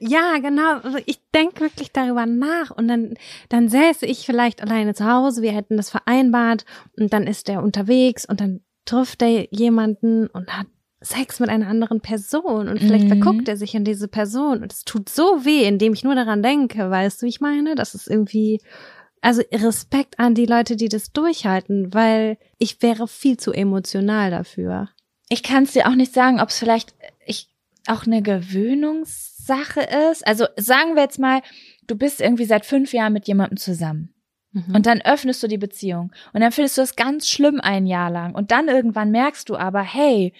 ja, genau, also ich denke wirklich darüber nach und dann, dann säße ich vielleicht alleine zu Hause, wir hätten das vereinbart und dann ist er unterwegs und dann trifft er jemanden und hat Sex mit einer anderen Person und vielleicht Mhm. verguckt er sich in diese Person und es tut so weh, indem ich nur daran denke, weißt du, wie ich meine? Das ist irgendwie, also Respekt an die Leute, die das durchhalten, weil ich wäre viel zu emotional dafür. Ich kann es dir auch nicht sagen, ob es vielleicht ich, auch eine Gewöhnungssache ist. Also sagen wir jetzt mal, du bist irgendwie seit fünf Jahren mit jemandem zusammen. Mhm. Und dann öffnest du die Beziehung. Und dann findest du das ganz schlimm ein Jahr lang. Und dann irgendwann merkst du aber, hey,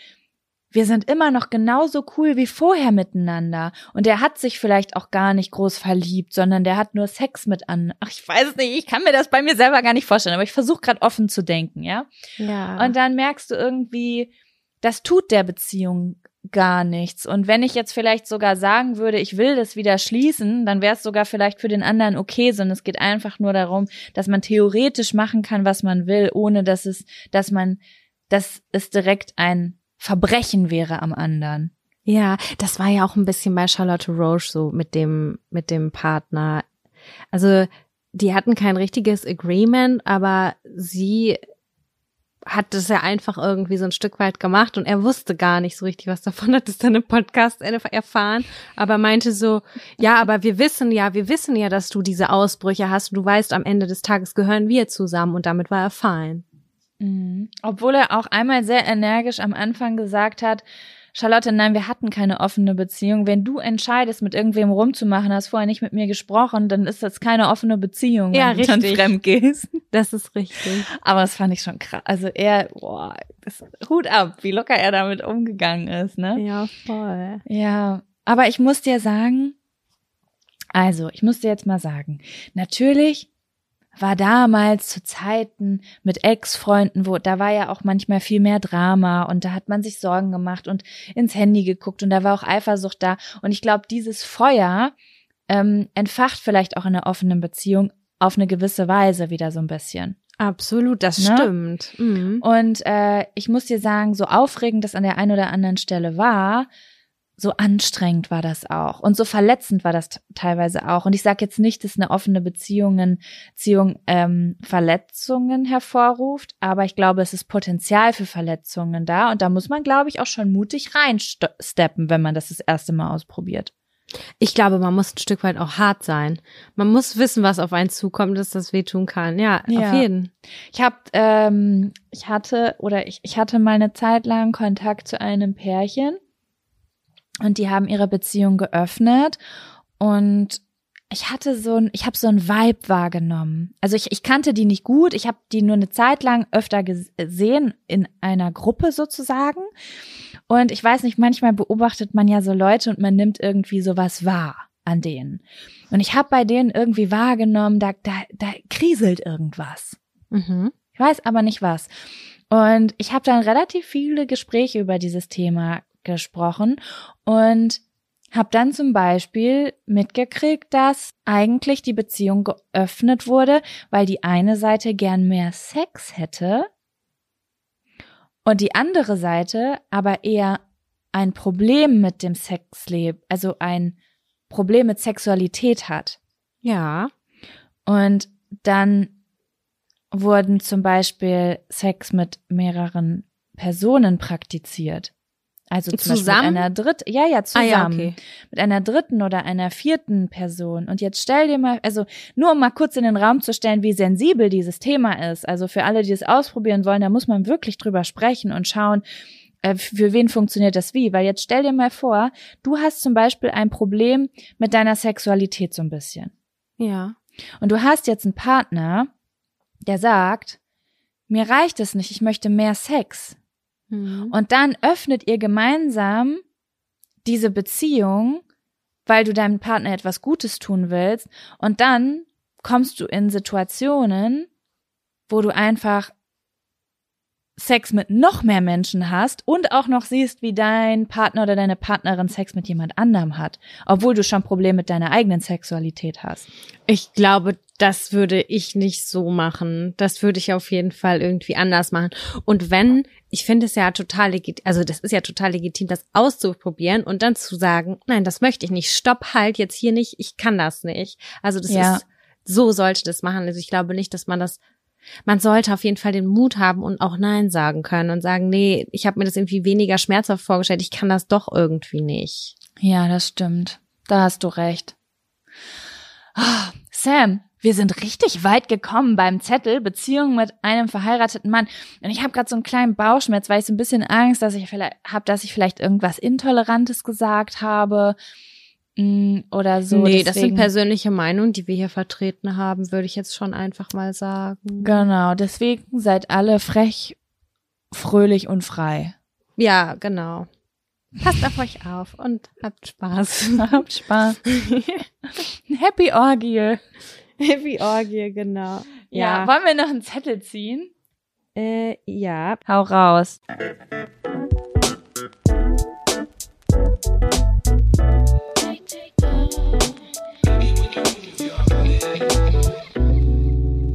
wir sind immer noch genauso cool wie vorher miteinander. Und der hat sich vielleicht auch gar nicht groß verliebt, sondern der hat nur Sex mit an. Ach, ich weiß es nicht, ich kann mir das bei mir selber gar nicht vorstellen, aber ich versuche gerade offen zu denken, ja? ja. Und dann merkst du irgendwie, das tut der Beziehung gar nichts. Und wenn ich jetzt vielleicht sogar sagen würde, ich will das wieder schließen, dann wäre es sogar vielleicht für den anderen okay, sondern es geht einfach nur darum, dass man theoretisch machen kann, was man will, ohne dass es, dass man, dass es direkt ein Verbrechen wäre am anderen. Ja, das war ja auch ein bisschen bei Charlotte Roche so mit dem, mit dem Partner. Also, die hatten kein richtiges Agreement, aber sie hat das ja einfach irgendwie so ein Stück weit gemacht und er wusste gar nicht so richtig was davon, hat es dann im Podcast erfahren, aber meinte so, ja, aber wir wissen ja, wir wissen ja, dass du diese Ausbrüche hast und du weißt, am Ende des Tages gehören wir zusammen und damit war er fein. Mhm. Obwohl er auch einmal sehr energisch am Anfang gesagt hat, Charlotte, nein, wir hatten keine offene Beziehung. Wenn du entscheidest, mit irgendwem rumzumachen, hast vorher nicht mit mir gesprochen, dann ist das keine offene Beziehung, wenn Ja, du dann richtig. fremd gehst. Das ist richtig. Aber das fand ich schon krass. Also er, boah, das, Hut ab, wie locker er damit umgegangen ist, ne? Ja, voll. Ja, aber ich muss dir sagen, also ich muss dir jetzt mal sagen, natürlich war damals zu Zeiten mit Ex-Freunden, wo da war ja auch manchmal viel mehr Drama und da hat man sich Sorgen gemacht und ins Handy geguckt und da war auch Eifersucht da und ich glaube, dieses Feuer ähm, entfacht vielleicht auch in einer offenen Beziehung auf eine gewisse Weise wieder so ein bisschen. Absolut, das Ne? stimmt. Mhm. Und äh, ich muss dir sagen, so aufregend das an der einen oder anderen Stelle war, so anstrengend war das auch und so verletzend war das teilweise auch. Und ich sage jetzt nicht, dass eine offene Beziehungen, Beziehung ähm, Verletzungen hervorruft, aber ich glaube, es ist Potenzial für Verletzungen da und da muss man, glaube ich, auch schon mutig reinsteppen, wenn man das das erste Mal ausprobiert. Ich glaube, man muss ein Stück weit auch hart sein. Man muss wissen, was auf einen zukommt, dass das wehtun kann. Ja, Ja. auf jeden. Ich habe, ähm, ich hatte oder ich, ich hatte mal eine Zeit lang Kontakt zu einem Pärchen und die haben ihre Beziehung geöffnet und ich hatte so ein, ich habe so ein Vibe wahrgenommen. Also ich, ich kannte die nicht gut, ich habe die nur eine Zeit lang öfter gesehen in einer Gruppe sozusagen. Und ich weiß nicht, manchmal beobachtet man ja so Leute und man nimmt irgendwie sowas wahr an denen. Und ich habe bei denen irgendwie wahrgenommen, da, da, da kriselt irgendwas. Mhm. Ich weiß aber nicht was. Und ich habe dann relativ viele Gespräche über dieses Thema gesprochen und habe dann zum Beispiel mitgekriegt, dass eigentlich die Beziehung geöffnet wurde, weil die eine Seite gern mehr Sex hätte und die andere Seite aber eher ein Problem mit dem Sexleben, also ein Problem mit Sexualität hat. Ja. Und dann wurden zum Beispiel Sex mit mehreren Personen praktiziert. Also zum zusammen? Beispiel mit einer dritten, ja, ja, zusammen. Ah, ja, okay. Mit einer dritten oder einer vierten Person. Und jetzt stell dir mal, also nur um mal kurz in den Raum zu stellen, wie sensibel dieses Thema ist. Also für alle, die es ausprobieren wollen, da muss man wirklich drüber sprechen und schauen, äh, für wen funktioniert das wie. Weil jetzt stell dir mal vor, du hast zum Beispiel ein Problem mit deiner Sexualität so ein bisschen. Ja. Und du hast jetzt einen Partner, der sagt, mir reicht es nicht, ich möchte mehr Sex. Mhm. Und dann öffnet ihr gemeinsam diese Beziehung, weil du deinem Partner etwas Gutes tun willst. Und dann kommst du in Situationen, wo du einfach Sex mit noch mehr Menschen hast und auch noch siehst, wie dein Partner oder deine Partnerin Sex mit jemand anderem hat, obwohl du schon Probleme mit deiner eigenen Sexualität hast. Ich glaube, das würde ich nicht so machen. Das würde ich auf jeden Fall irgendwie anders machen. Und wenn, ich finde es ja total legitim, also das ist ja total legitim, das auszuprobieren und dann zu sagen, nein, das möchte ich nicht. Stopp, halt jetzt hier nicht, ich kann das nicht. Also das ja. ist, so sollte das machen. Also ich glaube nicht, dass man das man sollte auf jeden Fall den Mut haben und auch Nein sagen können und sagen, nee, ich habe mir das irgendwie weniger schmerzhaft vorgestellt, ich kann das doch irgendwie nicht. Ja, das stimmt. Da hast du recht. Oh, Sam, wir sind richtig weit gekommen beim Zettel Beziehung mit einem verheirateten Mann. Und ich habe gerade so einen kleinen Bauchschmerz, weil ich so ein bisschen Angst, dass ich vielleicht habe, dass ich vielleicht irgendwas Intolerantes gesagt habe oder so. Nee, Deswegen, das sind persönliche Meinungen, die wir hier vertreten haben, würde ich jetzt schon einfach mal sagen. Genau, deswegen seid alle frech, fröhlich und frei. Ja, genau. Passt auf euch auf und habt Spaß. [LAUGHS] habt Spaß. [LAUGHS] Happy Orgie. Happy Orgie, genau. Ja. ja. Wollen wir noch einen Zettel ziehen? Äh, ja. Hau raus.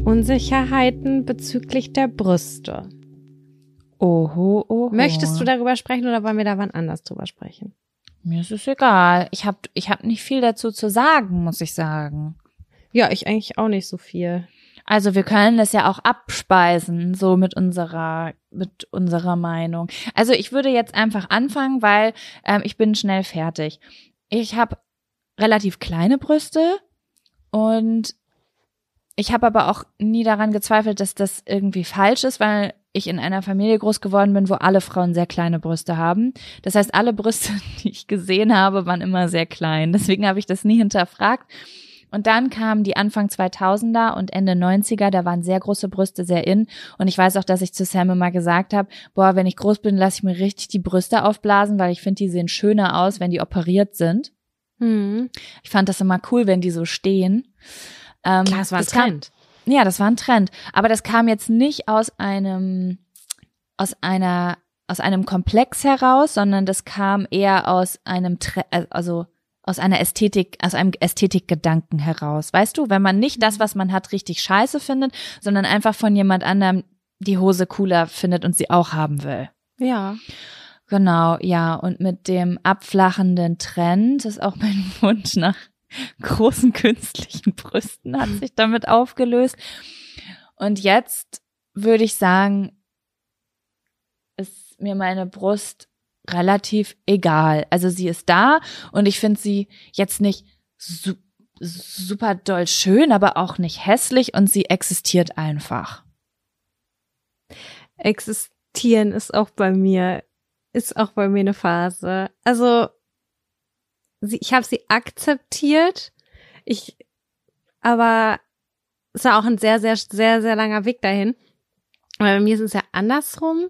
Unsicherheiten bezüglich der Brüste. Oho, oho. Möchtest du darüber sprechen oder wollen wir da wann anders drüber sprechen? Mir ist es egal. Ich habe ich hab nicht viel dazu zu sagen, muss ich sagen. Ja, ich eigentlich auch nicht so viel. Also wir können das ja auch abspeisen, so mit unserer, mit unserer Meinung. Also ich würde jetzt einfach anfangen, weil ähm, ich bin schnell fertig. Ich habe relativ kleine Brüste und ich habe aber auch nie daran gezweifelt, dass das irgendwie falsch ist, weil ich in einer Familie groß geworden bin, wo alle Frauen sehr kleine Brüste haben. Das heißt, alle Brüste, [LAUGHS] die ich gesehen habe, waren immer sehr klein. Deswegen habe ich das nie hinterfragt. Und dann kamen die Anfang 2000er und Ende 90er, da waren sehr große Brüste sehr in. Und ich weiß auch, dass ich zu Sam immer gesagt habe, boah, wenn ich groß bin, lasse ich mir richtig die Brüste aufblasen, weil ich finde, die sehen schöner aus, wenn die operiert sind. Mhm. Ich fand das immer cool, wenn die so stehen. Ähm, Klar, das war ein Trend. Kam, ja, das war ein Trend. Aber das kam jetzt nicht aus einem, aus einer, aus einem Komplex heraus, sondern das kam eher aus einem, Tre äh, also aus einer Ästhetik, aus einem Ästhetikgedanken heraus. Weißt du, wenn man nicht das, was man hat, richtig scheiße findet, sondern einfach von jemand anderem die Hose cooler findet und sie auch haben will. Ja. Genau, ja. Und mit dem abflachenden Trend ist auch mein [LAUGHS] Wunsch nach [LAUGHS] großen künstlichen Brüsten hat sich damit aufgelöst. Und jetzt würde ich sagen, ist mir meine Brust relativ egal. Also sie ist da und ich finde sie jetzt nicht su super doll schön, aber auch nicht hässlich und sie existiert einfach. Existieren ist auch bei mir, ist auch bei mir eine Phase. Also sie, ich habe sie akzeptiert. Ich, aber es war auch ein sehr, sehr, sehr, sehr langer Weg dahin. Aber bei mir ist es ja andersrum.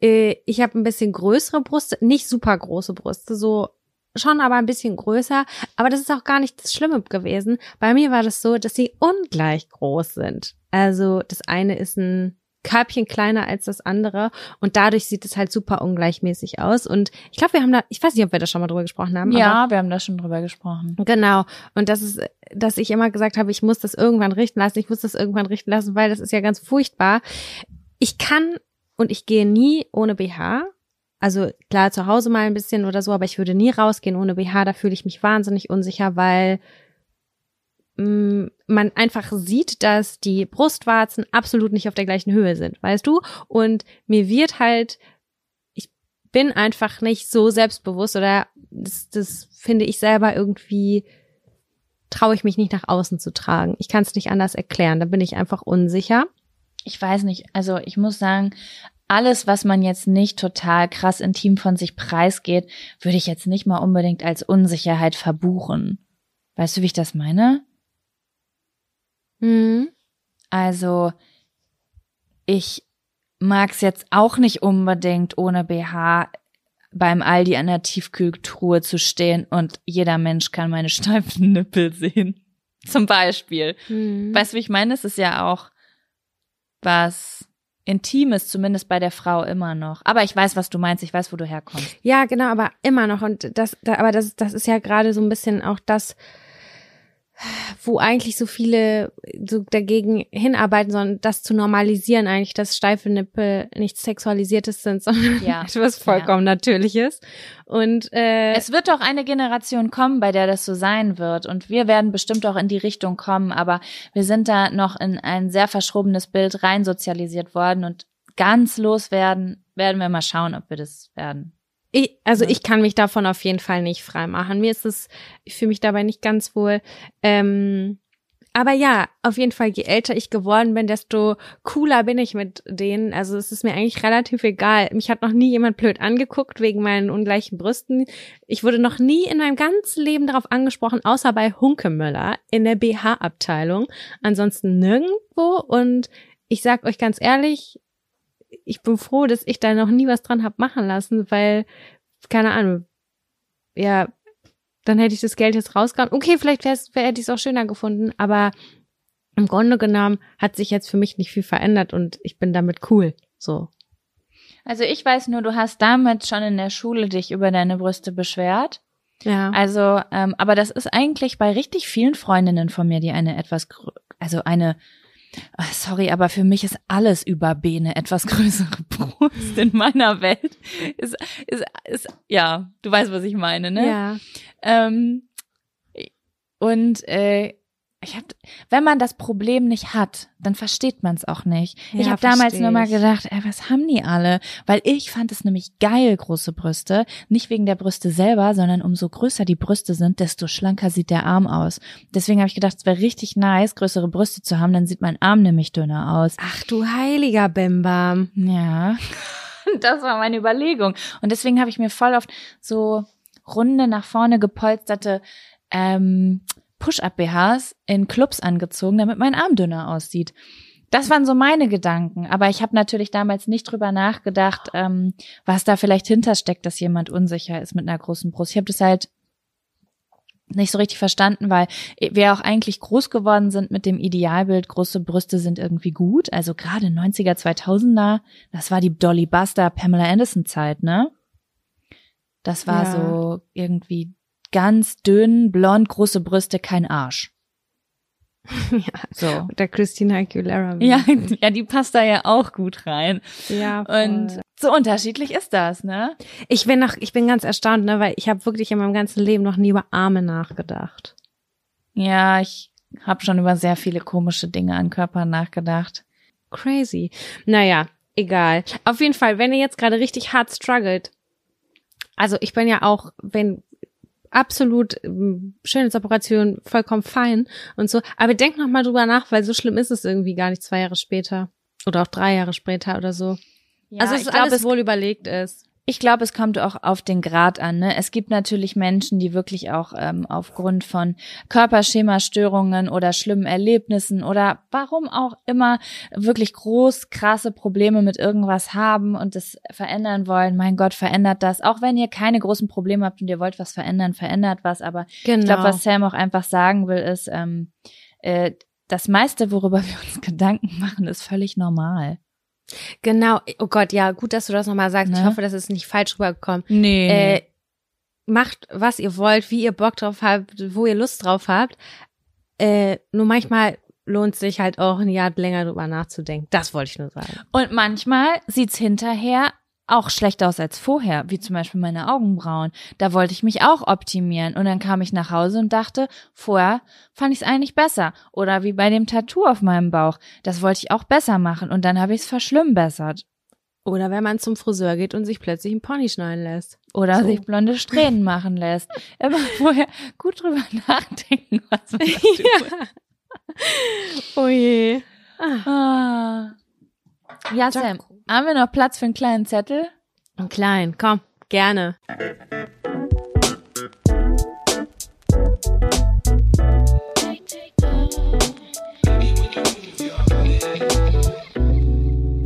Äh, ich habe ein bisschen größere Brüste, nicht super große Brüste, so schon aber ein bisschen größer. Aber das ist auch gar nicht das Schlimme gewesen. Bei mir war das so, dass sie ungleich groß sind. Also das eine ist ein Körbchen kleiner als das andere und dadurch sieht es halt super ungleichmäßig aus und ich glaube, wir haben da, ich weiß nicht, ob wir da schon mal drüber gesprochen haben. Ja, wir haben da schon drüber gesprochen. Genau und das ist, dass ich immer gesagt habe, ich muss das irgendwann richten lassen, ich muss das irgendwann richten lassen, weil das ist ja ganz furchtbar. Ich kann und ich gehe nie ohne BH. Also klar, zu Hause mal ein bisschen oder so, aber ich würde nie rausgehen ohne BH. Da fühle ich mich wahnsinnig unsicher, weil man einfach sieht, dass die Brustwarzen absolut nicht auf der gleichen Höhe sind, weißt du? Und mir wird halt, ich bin einfach nicht so selbstbewusst oder das, das finde ich selber irgendwie, traue ich mich nicht nach außen zu tragen. Ich kann es nicht anders erklären, da bin ich einfach unsicher. Ich weiß nicht, also ich muss sagen, alles, was man jetzt nicht total krass intim von sich preisgeht, würde ich jetzt nicht mal unbedingt als Unsicherheit verbuchen. Weißt du, wie ich das meine? Mhm. Also ich mag es jetzt auch nicht unbedingt ohne BH beim Aldi an der Tiefkühltruhe zu stehen und jeder Mensch kann meine [LAUGHS] steifen Nippel sehen. Zum Beispiel. Mhm. Weißt du, wie ich meine? Es ist ja auch was Intimes, zumindest bei der Frau immer noch. Aber ich weiß, was du meinst, ich weiß, wo du herkommst. Ja, genau, aber immer noch. Und das, da, aber das, das ist ja gerade so ein bisschen auch das, wo eigentlich so viele so dagegen hinarbeiten, sondern das zu normalisieren eigentlich, dass steife Nippel nichts Sexualisiertes sind, [LAUGHS] sondern ja. etwas vollkommen ja. Natürliches. Und äh, es wird doch eine Generation kommen, bei der das so sein wird. Und wir werden bestimmt auch in die Richtung kommen, aber wir sind da noch in ein sehr verschrobenes Bild rein sozialisiert worden und ganz loswerden, werden wir mal schauen, ob wir das werden. Ich, also ja. ich kann mich davon auf jeden Fall nicht frei machen. Mir ist es, ich fühle mich dabei nicht ganz wohl. Ähm, aber ja, auf jeden Fall, je älter ich geworden bin, desto cooler bin ich mit denen. Also es ist mir eigentlich relativ egal. Mich hat noch nie jemand blöd angeguckt wegen meinen ungleichen Brüsten. Ich wurde noch nie in meinem ganzen Leben darauf angesprochen, außer bei Hunkemöller in der BH-Abteilung. Ansonsten nirgendwo. Und ich sag euch ganz ehrlich, ich bin froh, dass ich da noch nie was dran hab machen lassen, weil, keine Ahnung, ja, dann hätte ich das Geld jetzt rausgehauen. Okay, vielleicht wär, hätte ich es auch schöner gefunden, aber im Grunde genommen hat sich jetzt für mich nicht viel verändert und ich bin damit cool. So. Also ich weiß nur, du hast damals schon in der Schule dich über deine Brüste beschwert. Ja. Also, ähm, aber das ist eigentlich bei richtig vielen Freundinnen von mir, die eine etwas, also eine sorry, aber für mich ist alles über B eine etwas [LAUGHS] größere Brust in meiner Welt. Ist, ist, ist, ja, du weißt, was ich meine, ne? Ja. Ähm, und äh, ich hab, wenn man das Problem nicht hat, dann versteht man es auch nicht. Ja, ich habe damals nur mal gedacht, ey, was haben die alle? Weil ich fand es nämlich geil, große Brüste. Nicht wegen der Brüste selber, sondern umso größer die Brüste sind, desto schlanker sieht der Arm aus. Deswegen habe ich gedacht, es wäre richtig nice, größere Brüste zu haben, dann sieht mein Arm nämlich dünner aus. Ach du heiliger Bimbam. Ja. [LAUGHS] Das war meine Überlegung. Und deswegen habe ich mir voll oft so runde nach vorne gepolsterte ähm, Push-Up-BHs in Clubs angezogen, damit mein Arm dünner aussieht. Das waren so meine Gedanken, aber ich habe natürlich damals nicht drüber nachgedacht, ähm, was da vielleicht hintersteckt, dass jemand unsicher ist mit einer großen Brust. Ich habe das halt nicht so richtig verstanden, weil wir auch eigentlich groß geworden sind mit dem Idealbild, große Brüste sind irgendwie gut. Also gerade 90er, 2000er, das war die Dolly Buster, Pamela Anderson Zeit, ne? Das war ja. so irgendwie ganz dünn, blond, große Brüste, kein Arsch. ja, so. Der Christina Aguilera. [LAUGHS] Ja, ja, die passt da ja auch gut rein. Ja. Voll. Und so unterschiedlich ist das, ne? Ich bin noch, ich bin ganz erstaunt, ne, weil ich habe wirklich in meinem ganzen Leben noch nie über Arme nachgedacht. Ja, ich habe schon über sehr viele komische Dinge an Körpern nachgedacht. Crazy. Naja, egal. Auf jeden Fall, wenn ihr jetzt gerade richtig hart struggelt, also ich bin ja auch, wenn absolut ähm, Schönheitsoperation vollkommen fein und so. Aber denk noch mal drüber nach, weil so schlimm ist es irgendwie gar nicht zwei Jahre später oder auch drei Jahre später oder so. Ja, also es ist glaub, alles es, wohl überlegt ist. Ich glaube, es kommt auch auf den Grad an. Ne? Es gibt natürlich Menschen, die wirklich auch ähm, aufgrund von Körperschemastörungen oder schlimmen Erlebnissen oder warum auch immer wirklich groß, krasse Probleme mit irgendwas haben und das verändern wollen. Mein Gott, verändert das. Auch wenn ihr keine großen Probleme habt und ihr wollt was verändern, verändert was. Aber genau. ich glaube, was Sam auch einfach sagen will, ist, ähm, äh, das meiste, worüber wir uns [LAUGHS] Gedanken machen, ist völlig normal. Genau, oh Gott, ja, gut, dass du das nochmal sagst. Ne? Ich hoffe, das ist nicht falsch rübergekommen. Nee. Äh, macht, was ihr wollt, wie ihr Bock drauf habt, wo ihr Lust drauf habt. Äh, nur manchmal lohnt sich halt auch ein Jahr länger drüber nachzudenken. Das wollte ich nur sagen. Und manchmal sieht's hinterher auch schlechter aus als vorher, wie zum Beispiel meine Augenbrauen. Da wollte ich mich auch optimieren und dann kam ich nach Hause und dachte, vorher fand ich es eigentlich besser. Oder wie bei dem Tattoo auf meinem Bauch, das wollte ich auch besser machen und dann habe ich es verschlimmbessert. Oder wenn man zum Friseur geht und sich plötzlich einen Pony schneiden lässt. Oder so. sich blonde Strähnen machen lässt. [LAUGHS] Immer vorher gut drüber [LAUGHS] nachdenken, was man [LAUGHS] ja. Oh je. Ah. Ja, Sam, haben wir noch Platz für einen kleinen Zettel? Ein kleinen, komm, gerne.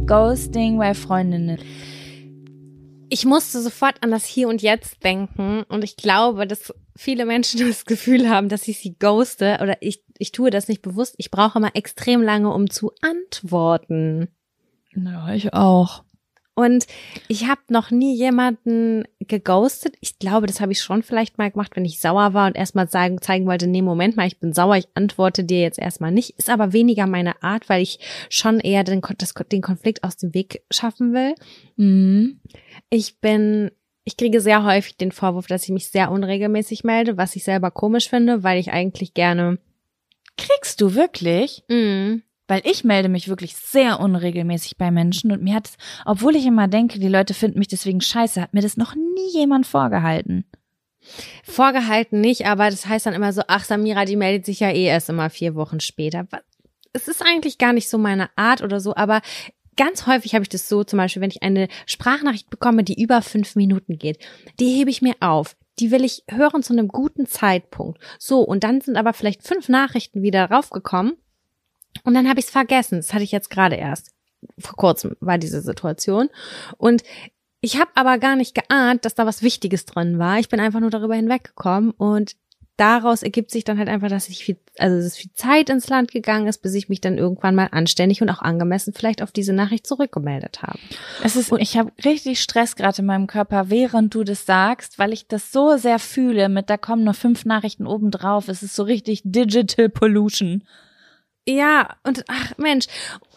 Ghosting bei Freundinnen. Ich musste sofort an das Hier und Jetzt denken und ich glaube, dass viele Menschen [LAUGHS] das Gefühl haben, dass ich sie ghoste oder ich, ich tue das nicht bewusst. Ich brauche immer extrem lange, um zu antworten. Ja, ich auch. Und ich habe noch nie jemanden geghostet. Ich glaube, das habe ich schon vielleicht mal gemacht, wenn ich sauer war und erstmal sagen, zeigen wollte, nee, Moment mal, ich bin sauer, ich antworte dir jetzt erstmal nicht. Ist aber weniger meine Art, weil ich schon eher den, das, den Konflikt aus dem Weg schaffen will. Mhm. Ich bin, ich kriege sehr häufig den Vorwurf, dass ich mich sehr unregelmäßig melde, was ich selber komisch finde, weil ich eigentlich gerne. Kriegst du wirklich? Mhm. Weil ich melde mich wirklich sehr unregelmäßig bei Menschen und mir hat es, obwohl ich immer denke, die Leute finden mich deswegen scheiße, hat mir das noch nie jemand vorgehalten. Vorgehalten nicht, aber das heißt dann immer so, ach Samira, die meldet sich ja eh erst immer vier Wochen später. Es ist eigentlich gar nicht so meine Art oder so, aber ganz häufig habe ich das so, zum Beispiel, wenn ich eine Sprachnachricht bekomme, die über fünf Minuten geht, die hebe ich mir auf. Die will ich hören zu einem guten Zeitpunkt. So, und dann sind aber vielleicht fünf Nachrichten wieder raufgekommen und dann habe ich es vergessen. Das hatte ich jetzt gerade erst. Vor kurzem war diese Situation. Und ich habe aber gar nicht geahnt, dass da was Wichtiges drin war. Ich bin einfach nur darüber hinweggekommen und daraus ergibt sich dann halt einfach, dass ich viel, also dass viel Zeit ins Land gegangen ist, bis ich mich dann irgendwann mal anständig und auch angemessen vielleicht auf diese Nachricht zurückgemeldet habe. Es ist, und ich habe richtig Stress gerade in meinem Körper, während du das sagst, weil ich das so sehr fühle. Mit da kommen nur fünf Nachrichten oben drauf. Es ist so richtig Digital Pollution. Ja, und ach Mensch.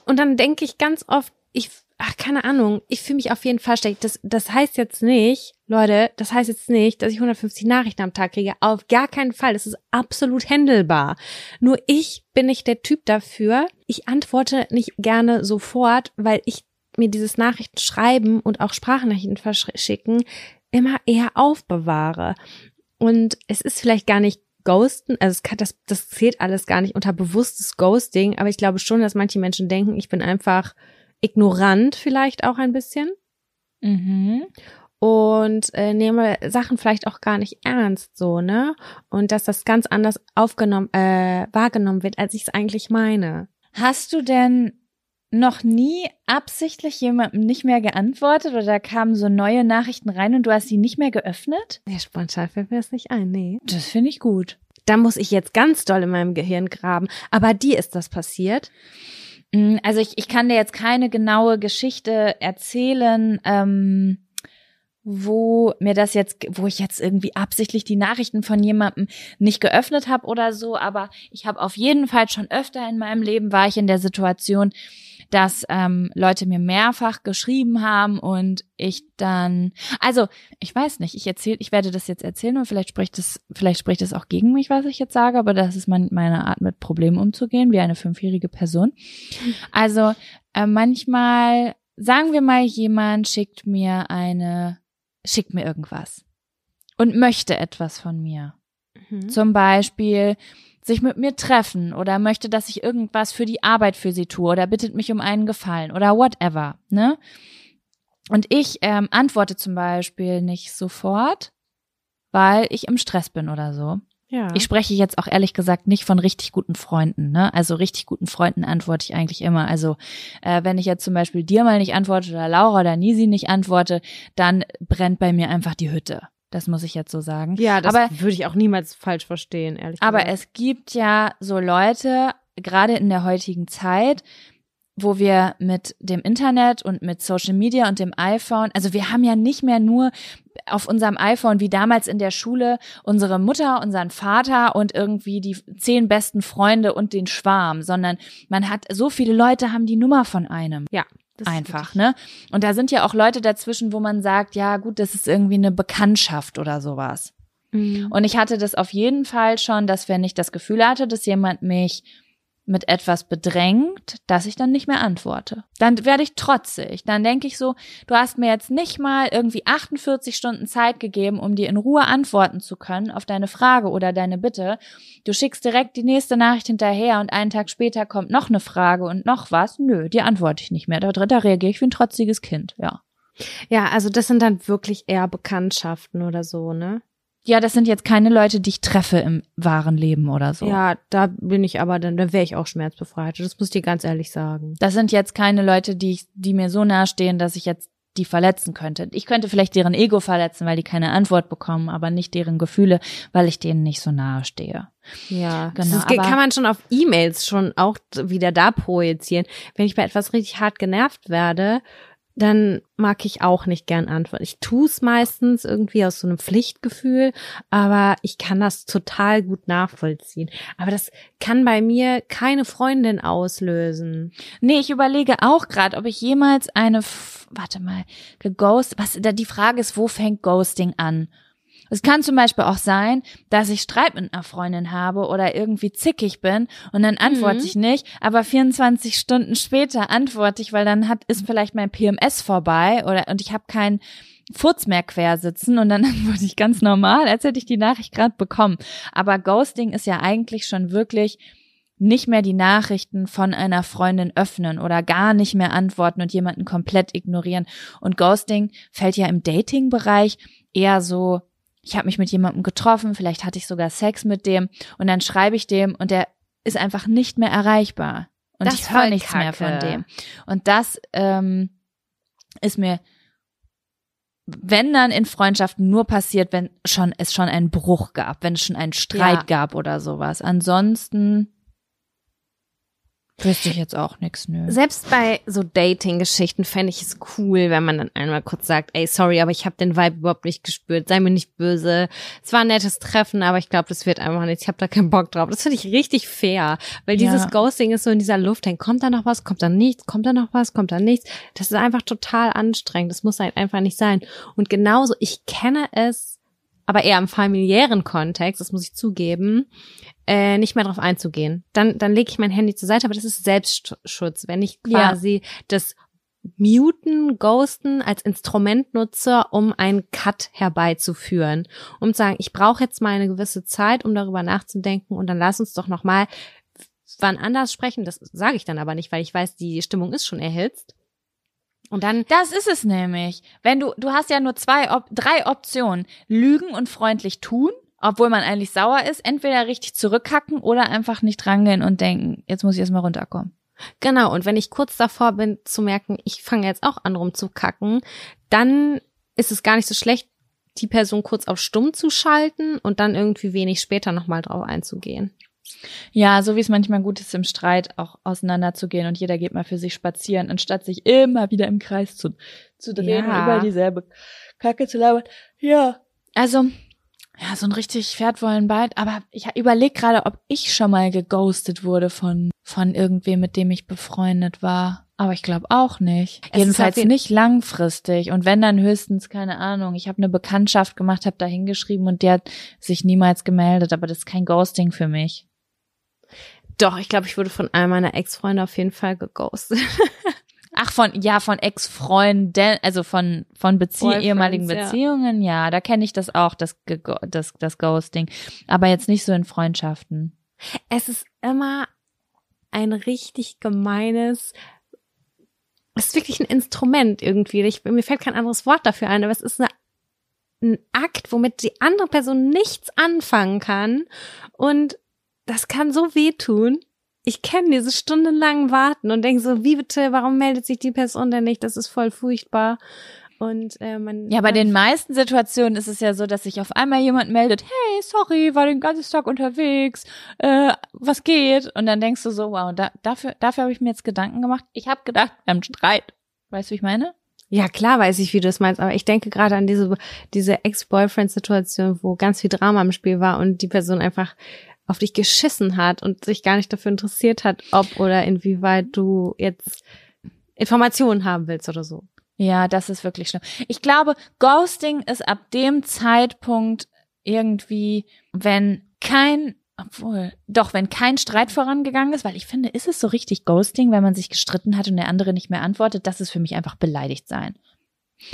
Und dann denke ich ganz oft, ich, ach, keine Ahnung, ich fühle mich auf jeden Fall schlecht. Das, das heißt jetzt nicht, Leute, das heißt jetzt nicht, dass ich 150 Nachrichten am Tag kriege. Auf gar keinen Fall. Das ist absolut händelbar. Nur ich bin nicht der Typ dafür. Ich antworte nicht gerne sofort, weil ich mir dieses Nachrichten schreiben und auch Sprachnachrichten verschicken immer eher aufbewahre. Und es ist vielleicht gar nicht Ghosten, also es kann, das, das zählt alles gar nicht unter bewusstes Ghosting, aber ich glaube schon, dass manche Menschen denken, ich bin einfach ignorant vielleicht auch ein bisschen. Mhm. Und äh, nehme Sachen vielleicht auch gar nicht ernst, so, ne? Und dass das ganz anders aufgenommen, äh, wahrgenommen wird, als ich es eigentlich meine. Hast du denn noch nie absichtlich jemandem nicht mehr geantwortet oder da kamen so neue Nachrichten rein und du hast sie nicht mehr geöffnet? Ja, spontan fällt mir das nicht ein, nee. Das finde ich gut. Da muss ich jetzt ganz doll in meinem Gehirn graben. Aber dir ist das passiert? Mm, also ich, ich kann dir jetzt keine genaue Geschichte erzählen. Ähm wo mir das jetzt, wo ich jetzt irgendwie absichtlich die Nachrichten von jemandem nicht geöffnet habe oder so, aber ich habe auf jeden Fall schon öfter in meinem Leben war ich in der Situation, dass ähm, Leute mir mehrfach geschrieben haben und ich dann, also ich weiß nicht, ich erzähle, ich werde das jetzt erzählen und vielleicht spricht es, vielleicht spricht es auch gegen mich, was ich jetzt sage, aber das ist mein, meine Art, mit Problemen umzugehen, wie eine fünfjährige Person. Also äh, manchmal, sagen wir mal, jemand schickt mir eine, schickt mir irgendwas und möchte etwas von mir. Mhm. Zum Beispiel, sich mit mir treffen oder möchte, dass ich irgendwas für die Arbeit für sie tue oder bittet mich um einen Gefallen oder whatever, ne? Und ich ähm, antworte zum Beispiel nicht sofort, weil ich im Stress bin oder so. Ja. Ich spreche jetzt auch ehrlich gesagt nicht von richtig guten Freunden. Ne? Also richtig guten Freunden antworte ich eigentlich immer. Also äh, wenn ich jetzt zum Beispiel dir mal nicht antworte oder Laura oder Nisi nicht antworte, dann brennt bei mir einfach die Hütte. Das muss ich jetzt so sagen. ja, das aber würde ich auch niemals falsch verstehen, ehrlich aber gesagt. es gibt ja so Leute, gerade in der heutigen Zeit, wo wir mit dem Internet und mit Social Media und dem iPhone, also wir haben ja nicht mehr nur auf unserem iPhone wie damals in der Schule unsere Mutter, unseren Vater und irgendwie die zehn besten Freunde und den Schwarm, sondern man hat so viele Leute haben die Nummer von einem ja, das einfach, ne? Und da sind ja auch Leute dazwischen, wo man sagt, ja gut, das ist irgendwie eine Bekanntschaft oder sowas. Mhm. Und ich hatte das auf jeden Fall schon, dass wenn ich das Gefühl hatte, dass jemand mich mit etwas bedrängt, dass ich dann nicht mehr antworte. Dann werde ich trotzig. Dann denke ich so, du hast mir jetzt nicht mal irgendwie 48 Stunden Zeit gegeben, um dir in Ruhe antworten zu können auf deine Frage oder deine Bitte. Du schickst direkt die nächste Nachricht hinterher und einen Tag später kommt noch eine Frage und noch was. Nö, die antworte ich nicht mehr. Da, da reagiere ich wie ein trotziges Kind, ja. Ja, also das sind dann wirklich eher Bekanntschaften oder so, ne? Ja, das sind jetzt keine Leute, die ich treffe im wahren Leben oder so. Ja, da bin ich aber dann, da wäre ich auch schmerzbefreit. Das muss ich dir ganz ehrlich sagen. Das sind jetzt keine Leute, die, ich, die mir so nahestehen, dass ich jetzt die verletzen könnte. Ich könnte vielleicht deren Ego verletzen, weil die keine Antwort bekommen, aber nicht deren Gefühle, weil ich denen nicht so nahe stehe. Ja, Genau, Das kann man schon auf E-Mails schon auch wieder da projizieren. Wenn ich bei etwas richtig hart genervt werde, dann mag ich auch nicht gern antworten. Ich tue es meistens irgendwie aus so einem Pflichtgefühl, aber ich kann das total gut nachvollziehen. Aber das kann bei mir keine Freundin auslösen. Nee, ich überlege auch gerade, ob ich jemals eine, F warte mal, geghost, was, die Frage ist, wo fängt Ghosting an? Es kann zum Beispiel auch sein, dass ich Streit mit einer Freundin habe oder irgendwie zickig bin und dann antworte Mhm. ich nicht, aber 24 Stunden später antworte ich, weil dann hat ist vielleicht mein PMS vorbei oder und ich habe keinen Furz mehr quer sitzen und dann [LAUGHS] antworte ich ganz normal, als hätte ich die Nachricht gerade bekommen. Aber Ghosting ist ja eigentlich schon wirklich nicht mehr die Nachrichten von einer Freundin öffnen oder gar nicht mehr antworten und jemanden komplett ignorieren. Und Ghosting fällt ja im Dating-Bereich eher so, ich habe mich mit jemandem getroffen, vielleicht hatte ich sogar Sex mit dem und dann schreibe ich dem und der ist einfach nicht mehr erreichbar. Und Das ich höre nichts mehr von Kacke. dem. Und das ähm, ist mir, wenn dann in Freundschaften nur passiert, wenn schon es schon einen Bruch gab, wenn es schon einen Streit Ja. gab oder sowas. Ansonsten wüsste ich jetzt auch nichts, nö. Selbst bei so Dating-Geschichten fände ich es cool, wenn man dann einmal kurz sagt, ey, sorry, aber ich habe den Vibe überhaupt nicht gespürt, sei mir nicht böse. Es war ein nettes Treffen, aber ich glaube, das wird einfach nichts. Ich habe da keinen Bock drauf. Das finde ich richtig fair, weil Ja. dieses Ghosting ist so in dieser Luft. Dann kommt da noch was, kommt da nichts, kommt da noch was, kommt da nichts. Das ist einfach total anstrengend. Das muss halt einfach nicht sein. Und genauso, ich kenne es, aber eher im familiären Kontext, das muss ich zugeben, äh, nicht mehr drauf einzugehen. Dann, dann lege ich mein Handy zur Seite, aber das ist Selbstschutz, wenn ich Ja. quasi das Muten, Ghosten als Instrument nutze, um einen Cut herbeizuführen, um zu sagen, ich brauche jetzt mal eine gewisse Zeit, um darüber nachzudenken und dann lass uns doch noch mal wann anders sprechen. Das sage ich dann aber nicht, weil ich weiß, die Stimmung ist schon erhitzt. Und dann Das ist es nämlich. Wenn du, du hast ja nur zwei, drei Optionen. Lügen und freundlich tun, obwohl man eigentlich sauer ist. Entweder richtig zurückhacken oder einfach nicht rangehen und denken, jetzt muss ich erstmal runterkommen. Genau, und wenn ich kurz davor bin zu merken, ich fange jetzt auch an rumzukacken, dann ist es gar nicht so schlecht, die Person kurz auf stumm zu schalten und dann irgendwie wenig später nochmal drauf einzugehen. Ja, so wie es manchmal gut ist, im Streit auch auseinanderzugehen und jeder geht mal für sich spazieren, anstatt sich immer wieder im Kreis zu, zu drehen Ja. und über dieselbe Kacke zu labern. Ja. Also, ja, so ein richtig Pferdwollen bald, aber ich überlege gerade, ob ich schon mal geghostet wurde von, von irgendwem, mit dem ich befreundet war. Aber ich glaube auch nicht. Es Jedenfalls jeden- nicht langfristig. Und wenn dann höchstens, keine Ahnung, ich habe eine Bekanntschaft gemacht, habe da hingeschrieben und der hat sich niemals gemeldet, aber das ist kein Ghosting für mich. Doch, ich glaube, ich wurde von einem meiner Ex-Freunde auf jeden Fall geghostet. [LAUGHS] Ach, von, ja, von Ex-Freunden, also von, von Bezie Boyfriends, ehemaligen ja. Beziehungen, ja, da kenne ich das auch, das, das, das Ghosting. Aber jetzt nicht so in Freundschaften. Es ist immer ein richtig gemeines es ist wirklich ein Instrument irgendwie. Ich, mir fällt kein anderes Wort dafür ein, aber es ist eine, ein Akt, womit die andere Person nichts anfangen kann. Und das kann so wehtun. Ich kenne dieses stundenlangen Warten und denke so, wie bitte, warum meldet sich die Person denn nicht? Das ist voll furchtbar. Und äh, man ja, bei den meisten Situationen ist es ja so, dass sich auf einmal jemand meldet, hey, sorry, war den ganzen Tag unterwegs, äh, was geht? Und dann denkst du so, wow, da, dafür, dafür habe ich mir jetzt Gedanken gemacht. Ich habe gedacht, wir haben Streit. Weißt du, wie ich meine? Ja, klar weiß ich, wie du es meinst, aber ich denke gerade an diese, diese Ex-Boyfriend-Situation, wo ganz viel Drama im Spiel war und die Person einfach auf dich geschissen hat und sich gar nicht dafür interessiert hat, ob oder inwieweit du jetzt Informationen haben willst oder so. Ja, das ist wirklich schlimm. Ich glaube, Ghosting ist ab dem Zeitpunkt irgendwie, wenn kein, obwohl, doch, wenn kein Streit vorangegangen ist, weil ich finde, ist es so richtig Ghosting, wenn man sich gestritten hat und der andere nicht mehr antwortet, das ist für mich einfach beleidigt sein.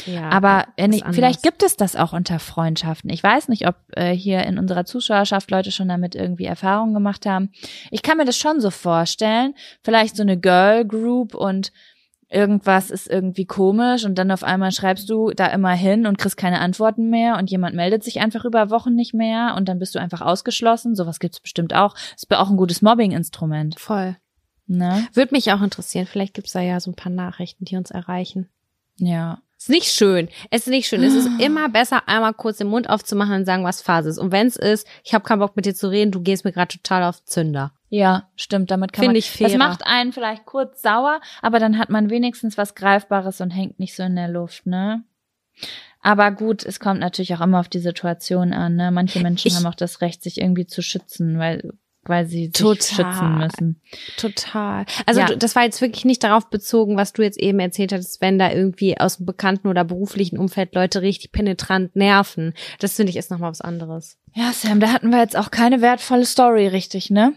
Ja, aber ich, vielleicht gibt es das auch unter Freundschaften. Ich weiß nicht, ob äh, hier in unserer Zuschauerschaft Leute schon damit irgendwie Erfahrungen gemacht haben. Ich kann mir das schon so vorstellen. Vielleicht so eine Girl Group und irgendwas ist irgendwie komisch und dann auf einmal schreibst du da immer hin und kriegst keine Antworten mehr und jemand meldet sich einfach über Wochen nicht mehr und dann bist du einfach ausgeschlossen. Sowas gibt's bestimmt auch. Ist auch ein gutes Mobbing-Instrument. Voll. Ne? Würde mich auch interessieren. Vielleicht gibt's da ja so ein paar Nachrichten, die uns erreichen. Ja. Ist nicht schön. Es ist nicht schön. Es ist immer besser, einmal kurz den Mund aufzumachen und sagen, was Phase ist. Und wenn es ist, ich habe keinen Bock mit dir zu reden, du gehst mir gerade total auf Zünder. Ja, stimmt. Damit kann Find man. Ich fairer. das macht einen vielleicht kurz sauer, aber dann hat man wenigstens was Greifbares und hängt nicht so in der Luft, ne? Aber gut, es kommt natürlich auch immer auf die Situation an. Ne? Manche Menschen ich, haben auch das Recht, sich irgendwie zu schützen, weil weil sie sich total, schützen müssen. Total. Also ja. das war jetzt wirklich nicht darauf bezogen, was du jetzt eben erzählt hattest, wenn da irgendwie aus dem bekannten oder beruflichen Umfeld Leute richtig penetrant nerven. Das finde ich ist nochmal was anderes. Ja, Sam, da hatten wir jetzt auch keine wertvolle Story, richtig, ne?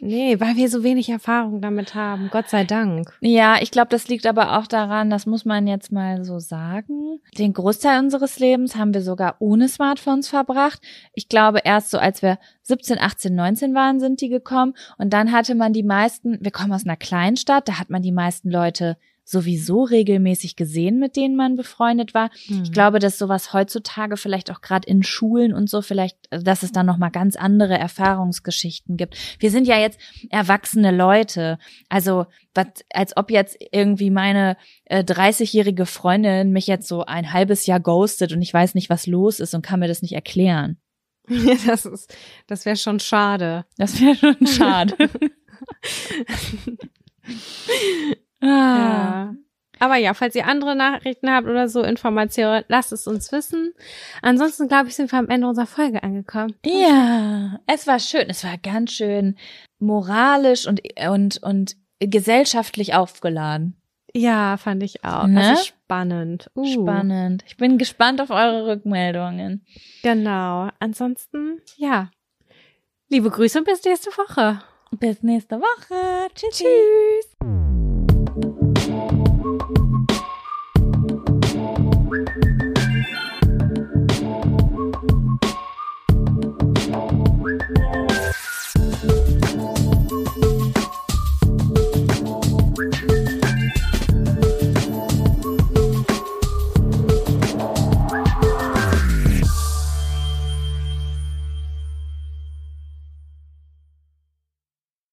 Nee, weil wir so wenig Erfahrung damit haben. Gott sei Dank. Ja, ich glaube, das liegt aber auch daran, das muss man jetzt mal so sagen. Den Großteil unseres Lebens haben wir sogar ohne Smartphones verbracht. Ich glaube, erst so als wir 17, 18, 19 waren, sind die gekommen. Und dann hatte man die meisten, wir kommen aus einer Kleinstadt, da hat man die meisten Leute sowieso regelmäßig gesehen, mit denen man befreundet war. Mhm. Ich glaube, dass sowas heutzutage vielleicht auch gerade in Schulen und so vielleicht, dass es da noch mal ganz andere Erfahrungsgeschichten gibt. Wir sind ja jetzt erwachsene Leute, also was, als ob jetzt irgendwie meine äh, 30-jährige Freundin mich jetzt so ein halbes Jahr ghostet und ich weiß nicht, was los ist und kann mir das nicht erklären. Ja, das ist, das wäre schon schade. Das wäre schon [LAUGHS] schade. [LAUGHS] Ah. Ja. Aber ja, falls ihr andere Nachrichten habt oder so Informationen, lasst es uns wissen. Ansonsten glaube ich, sind wir am Ende unserer Folge angekommen. Ja, es war schön. Es war ganz schön moralisch und und und gesellschaftlich aufgeladen. Ja, fand ich auch. Ne? Also spannend. Uh. Spannend. Ich bin gespannt auf eure Rückmeldungen. Genau. Ansonsten, ja. Liebe Grüße und bis nächste Woche. Bis nächste Woche. Tschüss. Tschüss.